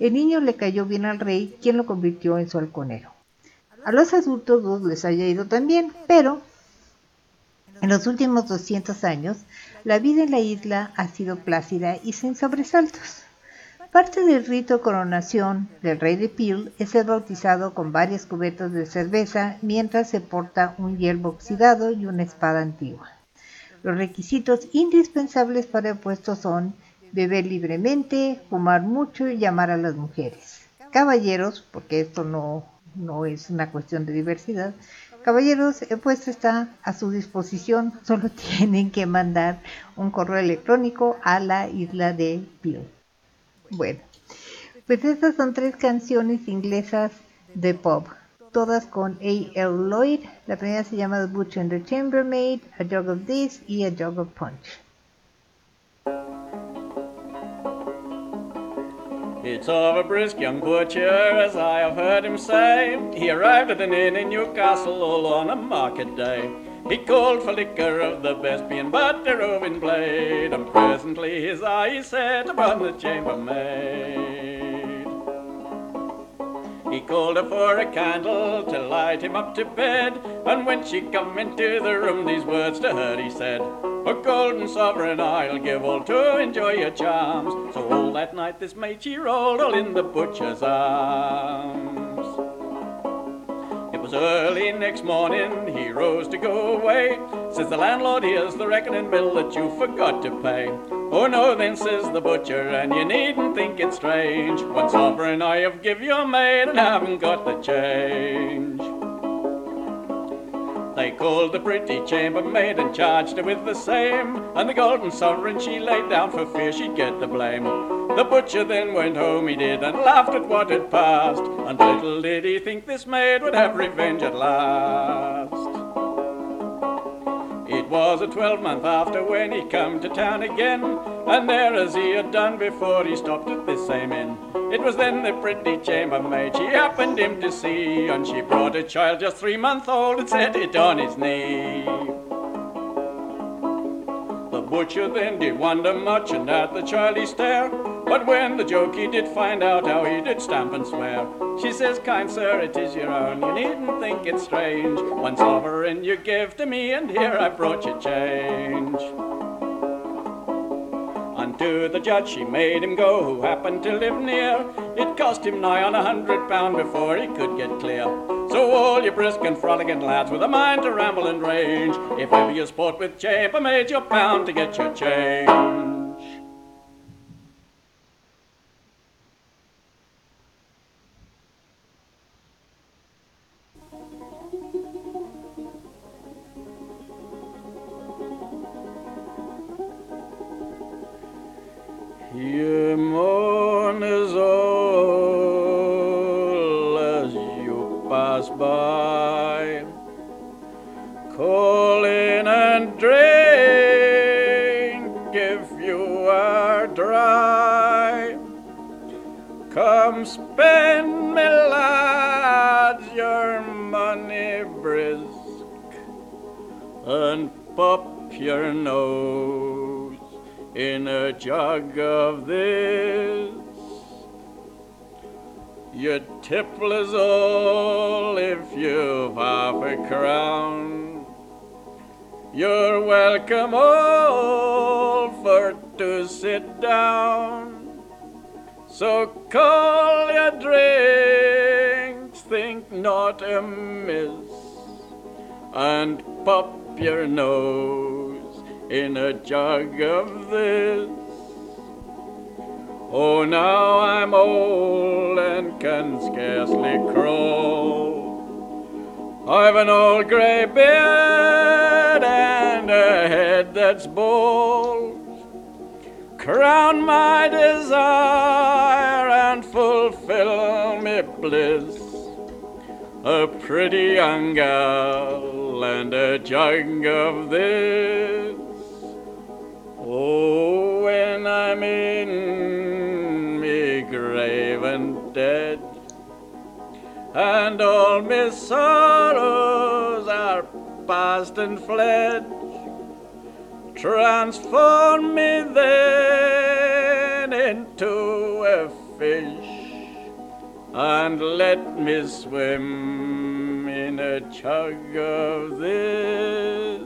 el niño le cayó bien al rey, quien lo convirtió en su halconero. A los adultos dos les haya ido también, pero en los últimos 200 años, la vida en la isla ha sido plácida y sin sobresaltos. Parte del rito coronación del rey de Peel es ser bautizado con varias cubetas de cerveza mientras se porta un hierbo oxidado y una espada antigua. Los requisitos indispensables para el puesto son beber libremente, fumar mucho y llamar a las mujeres. Caballeros, porque esto no, no es una cuestión de diversidad, caballeros, el puesto está a su disposición, solo tienen que mandar un correo electrónico a la isla de Peel. Bueno, pues estas son tres canciones inglesas de pop, todas con A.L. Lloyd. La primera se llama The and the Chambermaid, A Jug of This y A Jug of Punch. It's of a brisk young butcher, as I have heard him say. He arrived at an inn in Newcastle all on a market day. He called for liquor of the best, being butter oven blade, and presently his eye set upon the chambermaid. He called her for a candle to light him up to bed, and when she come into the room, these words to her he said, A golden sovereign I'll give all to enjoy your charms. So all that night this maid she rolled all in the butcher's arms. Was early next morning, he rose to go away. Says the landlord, here's the reckoning bill that you forgot to pay. Oh no, then says the butcher, and you needn't think it strange. One sovereign I have give your maid, and haven't got the change. They called the pretty chambermaid and charged her with the same. And the golden sovereign she laid down for fear she'd get the blame. The butcher then went home, he did, and laughed at what had passed. And little did he think this maid would have revenge at last. It was a twelvemonth after when he come to town again, and there as he had done before, he stopped at this same inn. It was then the pretty chambermaid she happened him to see, and she brought a child just three months old and set it on his knee. The butcher then did wonder much, and at the child he stare. But when the joke he did find out how he did stamp and swear, she says, Kind sir, it is your own, you needn't think it strange. One sovereign you gave to me, and here I brought you change. Unto the judge she made him go, who happened to live near. It cost him nigh on a hundred pound before he could get clear. So all you brisk and frolicking lads with a mind to ramble and range, if ever you sport with chambermaids, you're bound to get your change. So call your drinks, think not amiss, and pop your nose in a jug of this. Oh, now I'm old and can scarcely crawl. I've an old gray beard and a head that's bald. Crown my desire and fulfill me bliss. A pretty young gal and a jug of this. Oh, when I'm in me grave and dead, and all my sorrows are past and fled, transform me then into a fish, and let me swim in a chug of this.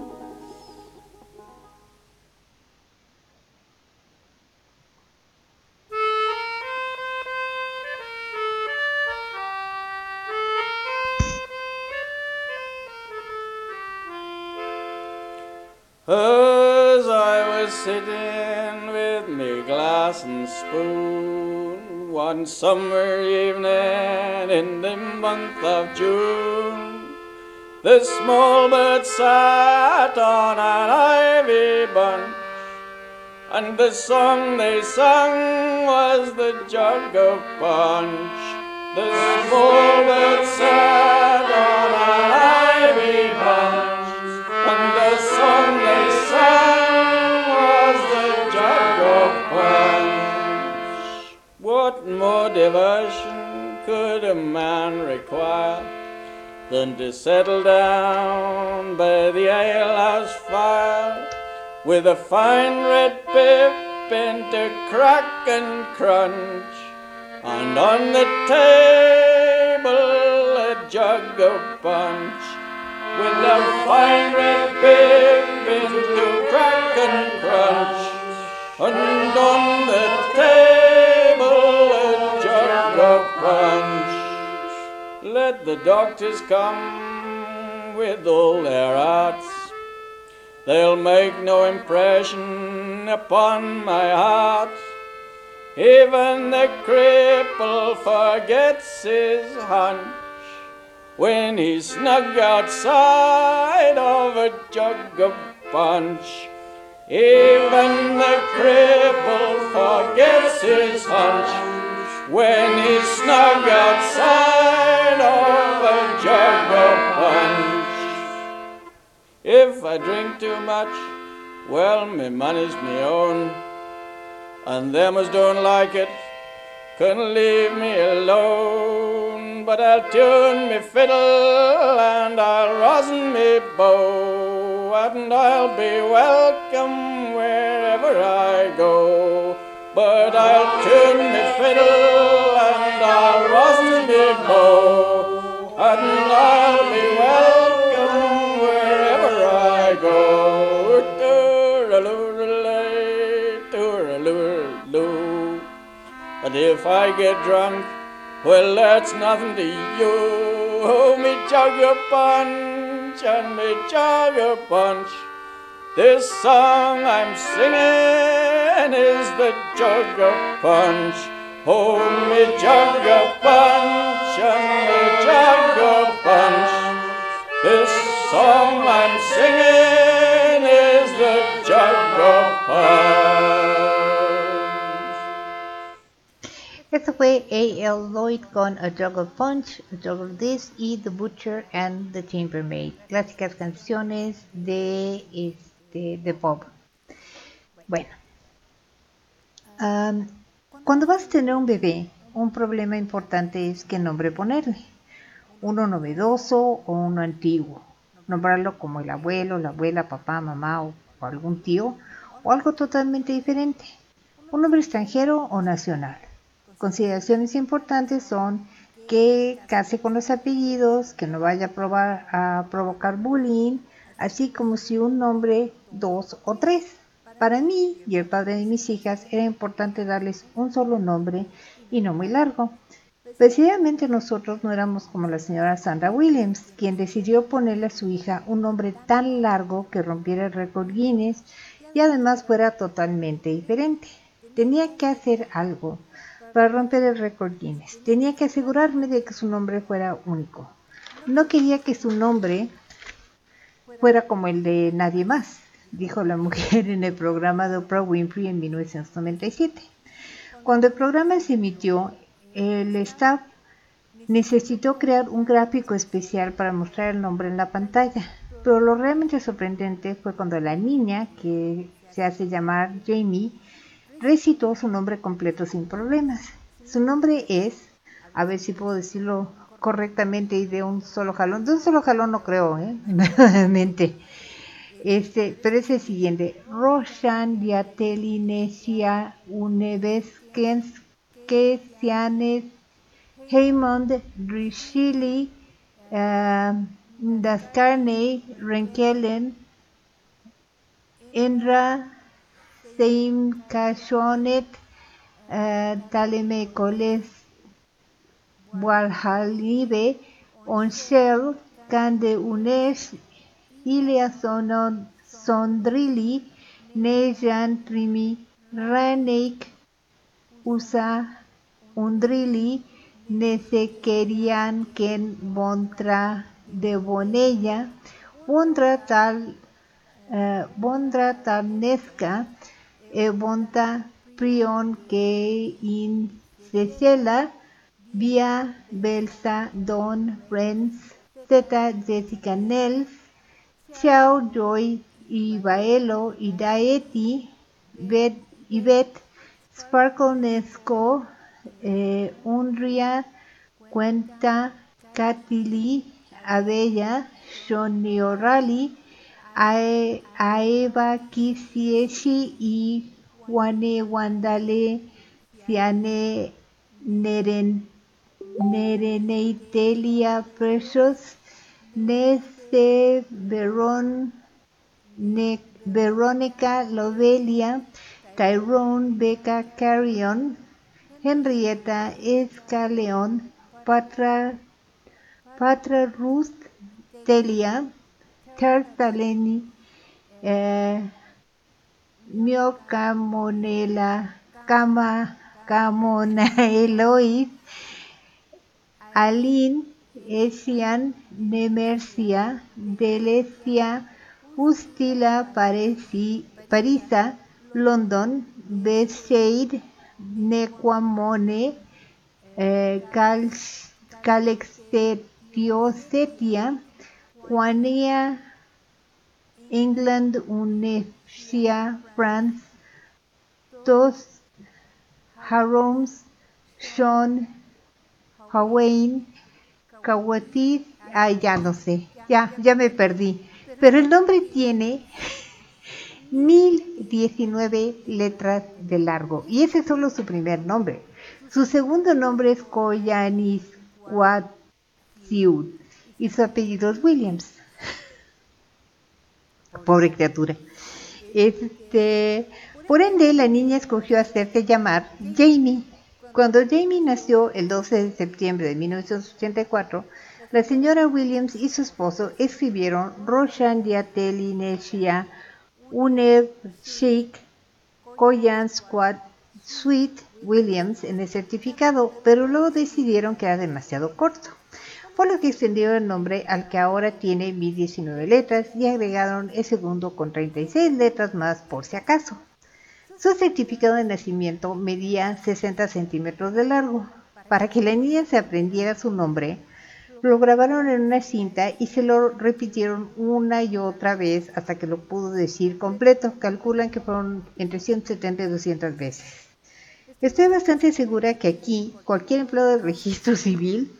I was sitting with me glass and spoon one summer evening in the month of June, the small bird sat on an ivy bunch, and the song they sang was the jug of punch. The small bird sat on an ivy bunch, and the song diversion could a man require than to settle down by the alehouse fire with a fine red pip into crack and crunch, and on the table a jug of punch with a fine red pip into crack and crunch, and on the table punch. Let the doctors come with all their arts. They'll make no impression upon my heart. Even the cripple forgets his hunch when he's snug outside of a jug of punch. Even the cripple forgets his hunch when he's snug outside of a jug of punch. If I drink too much, well, me money's me own, and them as don't like it can leave me alone. But I'll tune me fiddle and I'll rosin me bow, and I'll be welcome wherever I go. But I'll tune me fiddle and I'll rosin me bow, and I'll be welcome wherever I go. And if I get drunk, well, that's nothing to you. Oh, me jug of punch and me jug of punch. This song I'm singing is the jug of punch. Oh, me jug of punch and me jug of punch. This song I'm singing is the jug of punch. Esto fue A.L. Lloyd con A Jug of Punch, A Jug of This y The Butcher and the Chambermaid. Clásicas canciones de, este, de pop. Bueno. Cuando vas a tener un bebé, un problema importante es qué nombre ponerle. Uno novedoso o uno antiguo. Nombrarlo como el abuelo, la abuela, papá, mamá o, o algún tío o algo totalmente diferente. Un nombre extranjero o nacional. Consideraciones importantes son que case con los apellidos, que no vaya a, probar, a provocar bullying, así como si un nombre, dos o tres. Para mí y el padre de mis hijas era importante darles un solo nombre y no muy largo. Precisamente nosotros no éramos como la señora Sandra Williams, quien decidió ponerle a su hija un nombre tan largo que rompiera el récord Guinness y además fuera totalmente diferente. Tenía que hacer algo para romper el récord Guinness. Tenía que asegurarme de que su nombre fuera único. No quería que su nombre fuera como el de nadie más, dijo la mujer en el programa de Oprah Winfrey en 1997. Cuando el programa se emitió, el staff necesitó crear un gráfico especial para mostrar el nombre en la pantalla. Pero lo realmente sorprendente fue cuando la niña, que se hace llamar Jamie, recitó su nombre completo sin problemas. Su nombre es, a ver si puedo decirlo correctamente y de un solo jalón. De un solo jalón no creo, ¿eh? Este, pero es el siguiente. Roshan Diatelinesia Uneveskens Kesianes Heymond Rishili uh, Daskarney Renkelen Enra Seim Kashonet uh, Talemekoles Walhalibe Onshel Kande Unesh Ilya Sonon Sondrili Nejan Trimi Raneik Usa Undrili Nesekerian Ken Bontra de Bonella Bondra Tal eh, Bondra Tarneska e Bonta Prion que in Cecela Via Belsa Don Friends Zeta Jessica Nels Chao Joy y Baelo y Daeti Bet y Bet Sparkle Nesco eh, Unria Cuenta Katili Abella Shoniorali Ae- Aeva Kisieshi y Juane Wandale Siane Neren Nereneitelia Precious Nese Veron Ne- Veronica Lovelia Tyrone Becca Carrion Henrietta Escaleón Patra Patra Ruth Telia Tartaleni eh, Miocamonela Cama Camona Elois Aline Esian Nemercia Delecia Ustila Parisi, Parisa London Bethshade Nequamone eh, Cal, Calexetiosetia Juanea England Unesia France Tos Haroms Sean Hawain Kawatis ay ya no sé ya ya me perdí pero el nombre tiene 1019 letras de largo y ese es solo su primer nombre. Su segundo nombre es Koyanis Watsiud y su apellido es Williams. Pobre criatura. Este, por ende, la niña escogió hacerse llamar Jamie. Cuando Jamie nació el 12 de septiembre de 1984, la señora Williams y su esposo escribieron Roshan Diatelinesia Unev Sheikh Koyan Squad Sweet Williams en el certificado, pero luego decidieron que era demasiado corto, por lo que extendieron el nombre al que ahora tiene 1019 letras y agregaron el segundo con 36 letras más por si acaso. Su certificado de nacimiento medía 60 centímetros de largo. Para que la niña se aprendiera su nombre, lo grabaron en una cinta y se lo repitieron una y otra vez hasta que lo pudo decir completo. Calculan que fueron entre 170 y 200 veces. Estoy bastante segura que aquí cualquier empleado del registro civil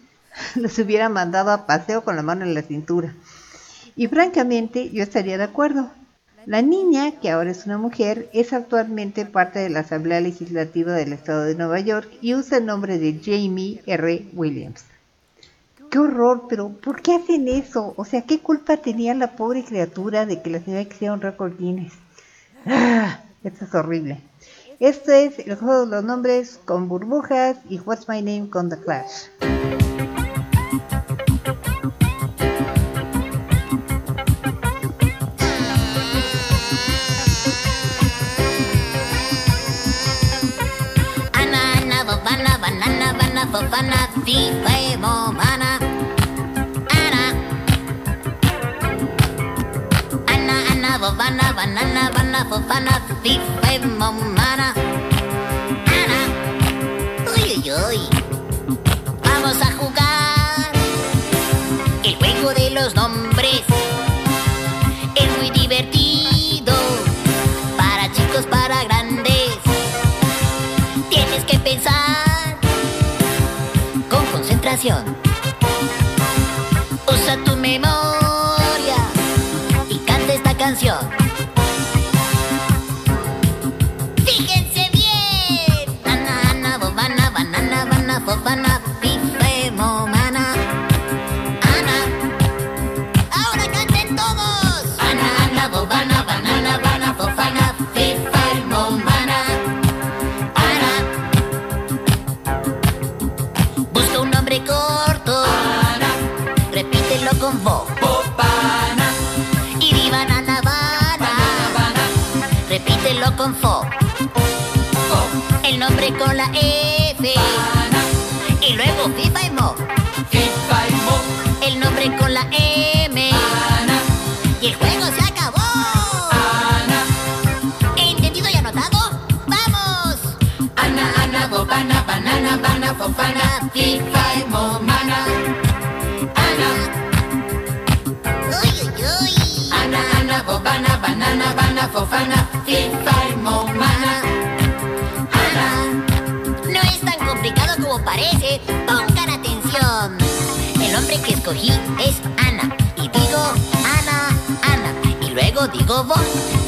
los hubiera mandado a paseo con la mano en la cintura. Y francamente yo estaría de acuerdo. La niña, que ahora es una mujer, es actualmente parte de la Asamblea Legislativa del Estado de Nueva York y usa el nombre de Jamie R. Williams. ¡Qué horror! Pero ¿por qué hacen eso? O sea, ¿qué culpa tenía la pobre criatura de que la señora quisiera un récord Guinness? ¡Ah! Esto es horrible. Esto es el juego de los nombres con burbujas y What's My Name con The Clash. bofana, diva y bobana. Ana. Ana, ana, bobana, banana, bana, bofana, diva y momana. Ana. Uy, uy, uy. Vamos a jugar el juego de los nombres.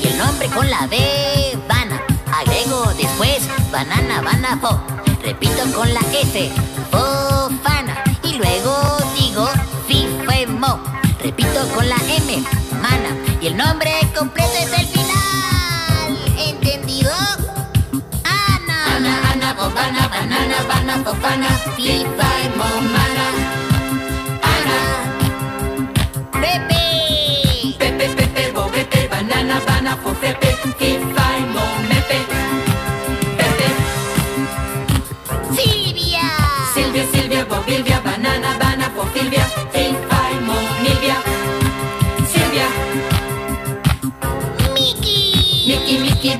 y el nombre con la B, Vana. Agrego después banana, banana, fo. Repito con la S, fofana. Y luego digo fifemo. Repito con la M, mana. Y el nombre completo es el final. ¿Entendido? Ana. Ana, ana, bobana, banana, banana, fofana, fifa.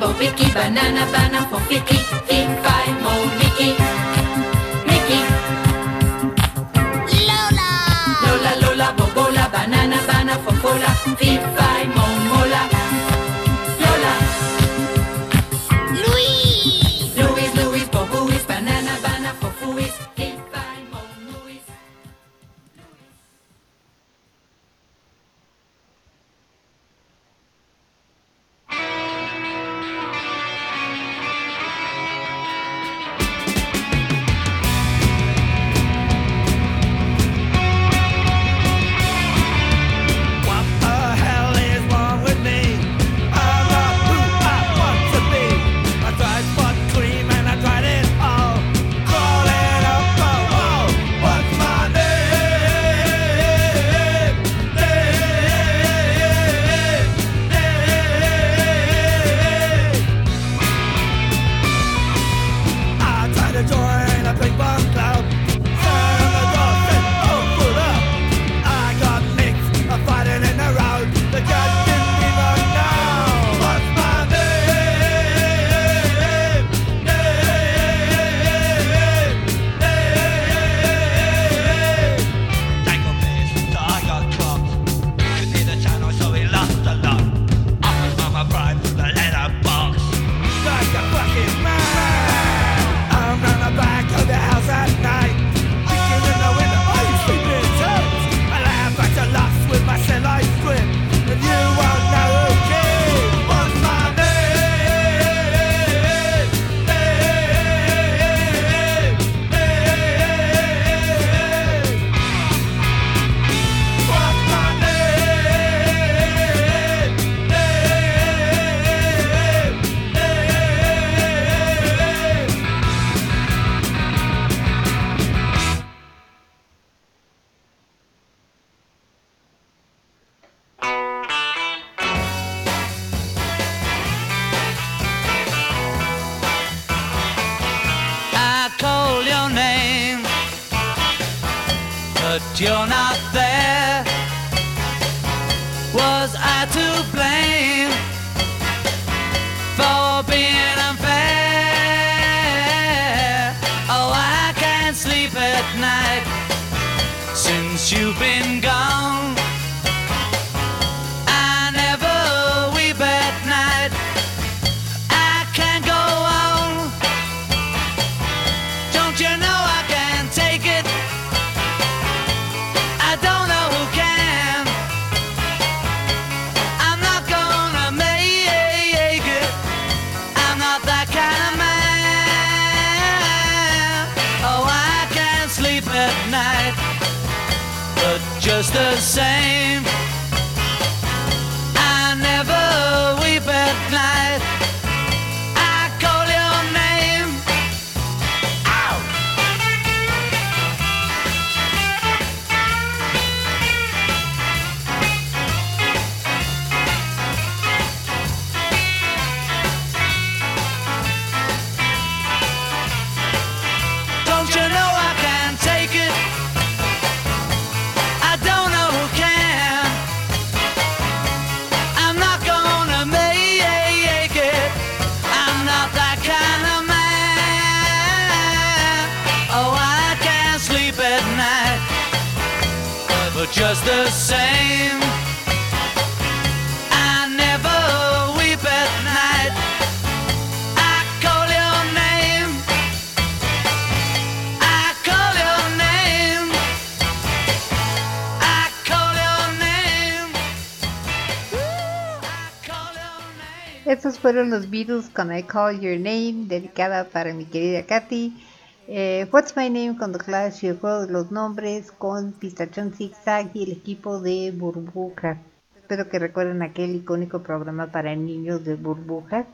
rainbow banana banana for fiki, fee, five. Fueron los Beatles con I Call Your Name, dedicada para mi querida Katy. Eh, What's My Name con The Clash y los nombres con Pistachón Zigzag y el equipo de Burbuja. Espero que recuerden aquel icónico programa para niños de Burbuja.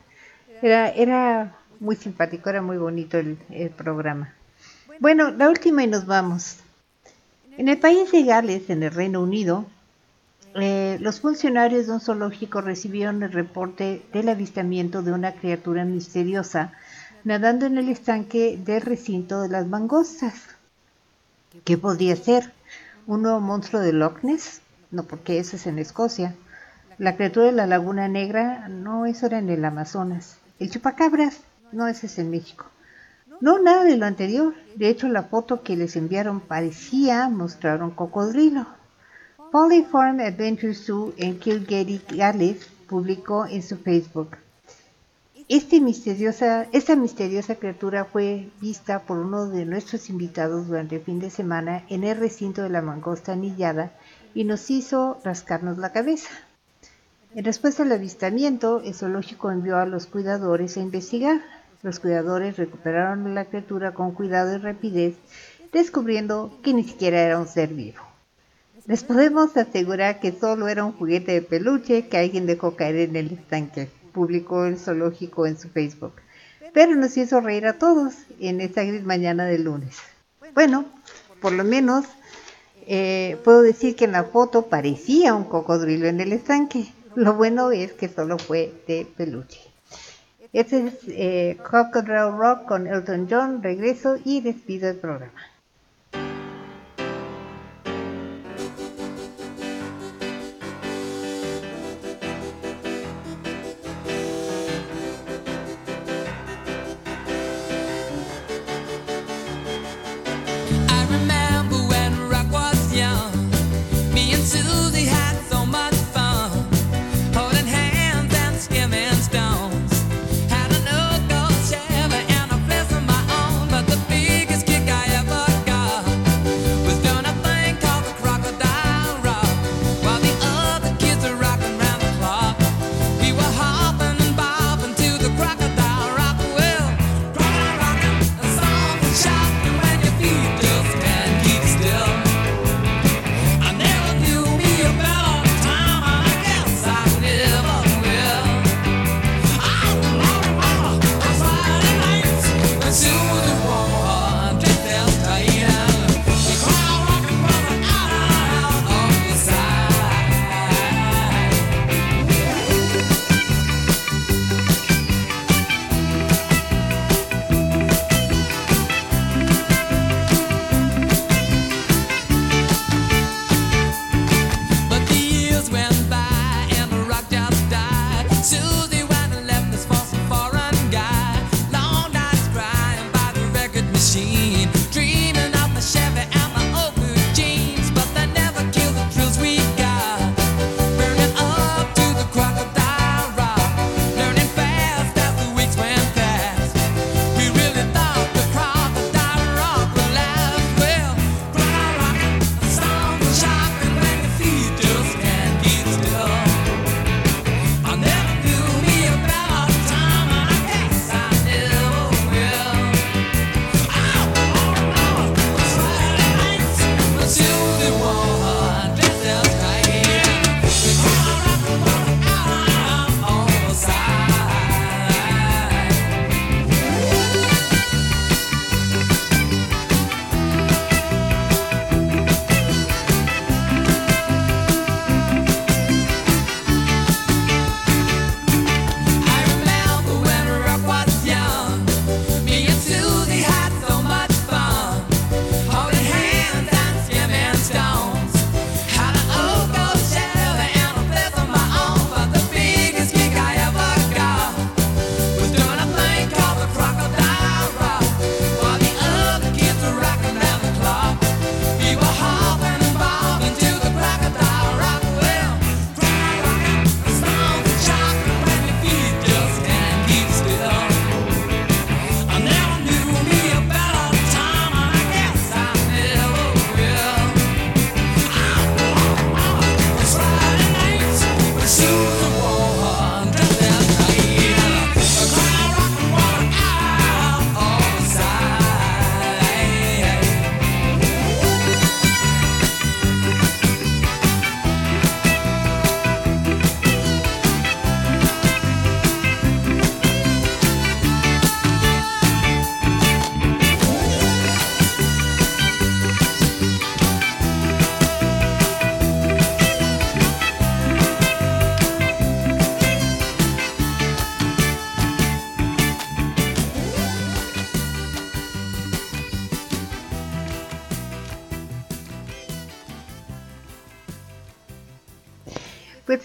Era, era muy simpático, era muy bonito el, el programa. Bueno, la última y nos vamos. En el país de Gales, en el Reino Unido, eh, los funcionarios de un zoológico recibieron el reporte del avistamiento de una criatura misteriosa nadando en el estanque del recinto de las mangostas. ¿Qué podría ser? ¿Un nuevo monstruo de Loch Ness? No, porque eso es en Escocia. La criatura de la Laguna Negra, no, eso era en el Amazonas. El chupacabras, no, ese es en México. No, nada de lo anterior. De hecho, la foto que les enviaron parecía mostrar un cocodrilo. Polyform Adventure Zoo en Kilgetty, Gales, publicó en su Facebook. Este esta misteriosa criatura fue vista por uno de nuestros invitados durante el fin de semana en el recinto de la mangosta anillada y nos hizo rascarnos la cabeza. En respuesta al avistamiento, el zoológico envió a los cuidadores a investigar. Los cuidadores recuperaron la criatura con cuidado y rapidez, descubriendo que ni siquiera era un ser vivo. Les podemos asegurar que solo era un juguete de peluche que alguien dejó caer en el estanque, publicó el zoológico en su Facebook. Pero nos hizo reír a todos en esta gris mañana de lunes. Bueno, por lo menos eh, puedo decir que en la foto parecía un cocodrilo en el estanque. Lo bueno es que solo fue de peluche. Este es eh, Rock con Elton John. Regreso y despido el programa.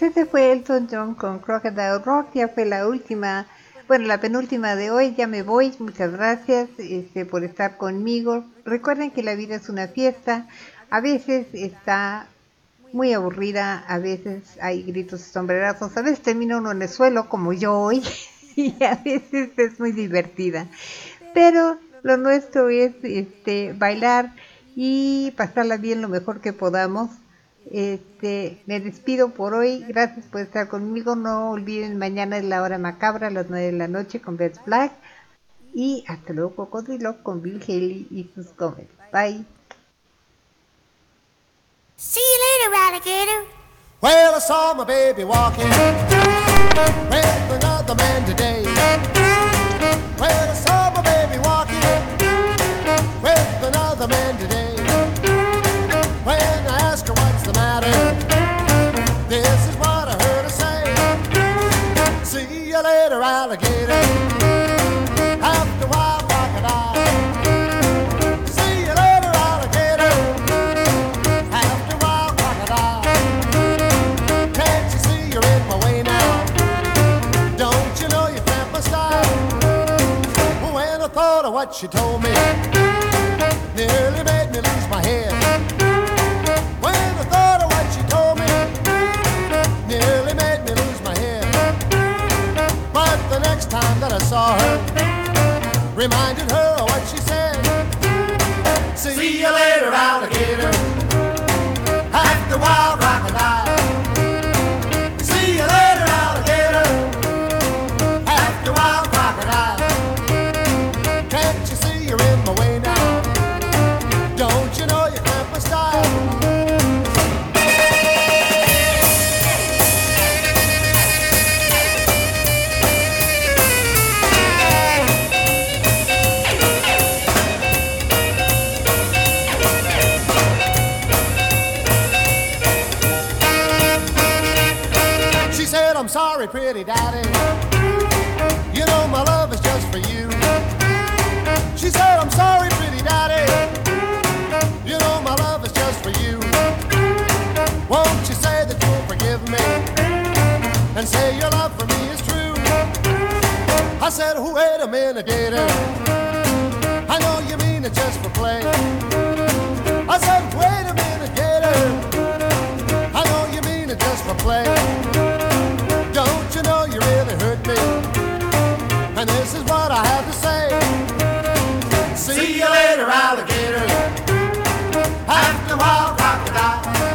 Pues ese fue Elton John con Crocodile Rock, ya fue la última, bueno, la penúltima de hoy, ya me voy, muchas gracias este, por estar conmigo. Recuerden que la vida es una fiesta, a veces está muy aburrida, a veces hay gritos y sombrerazos, a veces termina uno en el suelo como yo hoy y a veces es muy divertida. Pero lo nuestro es este, bailar y pasarla bien lo mejor que podamos. Este, me despido por hoy. Gracias por estar conmigo. No olviden, mañana es la hora macabra a las 9 de la noche con Beth Black. Y hasta luego, Cocodrilo con Bill Haley y sus covers. Bye. See you later, alligator. Well, I saw my baby walking with another man today. Well, thought of what she told me, nearly made me lose my head. Time that I saw her, reminded her of what she said. See you later, alligator. After a while, crocodile. and say your love for me is true. I said, wait a minute, gator. I know you mean it just for play. I said, wait a minute, gator. I know you mean it just for play. Don't you know you really hurt me? And this is what I have to say. See you later, alligator. After a while, crocodile.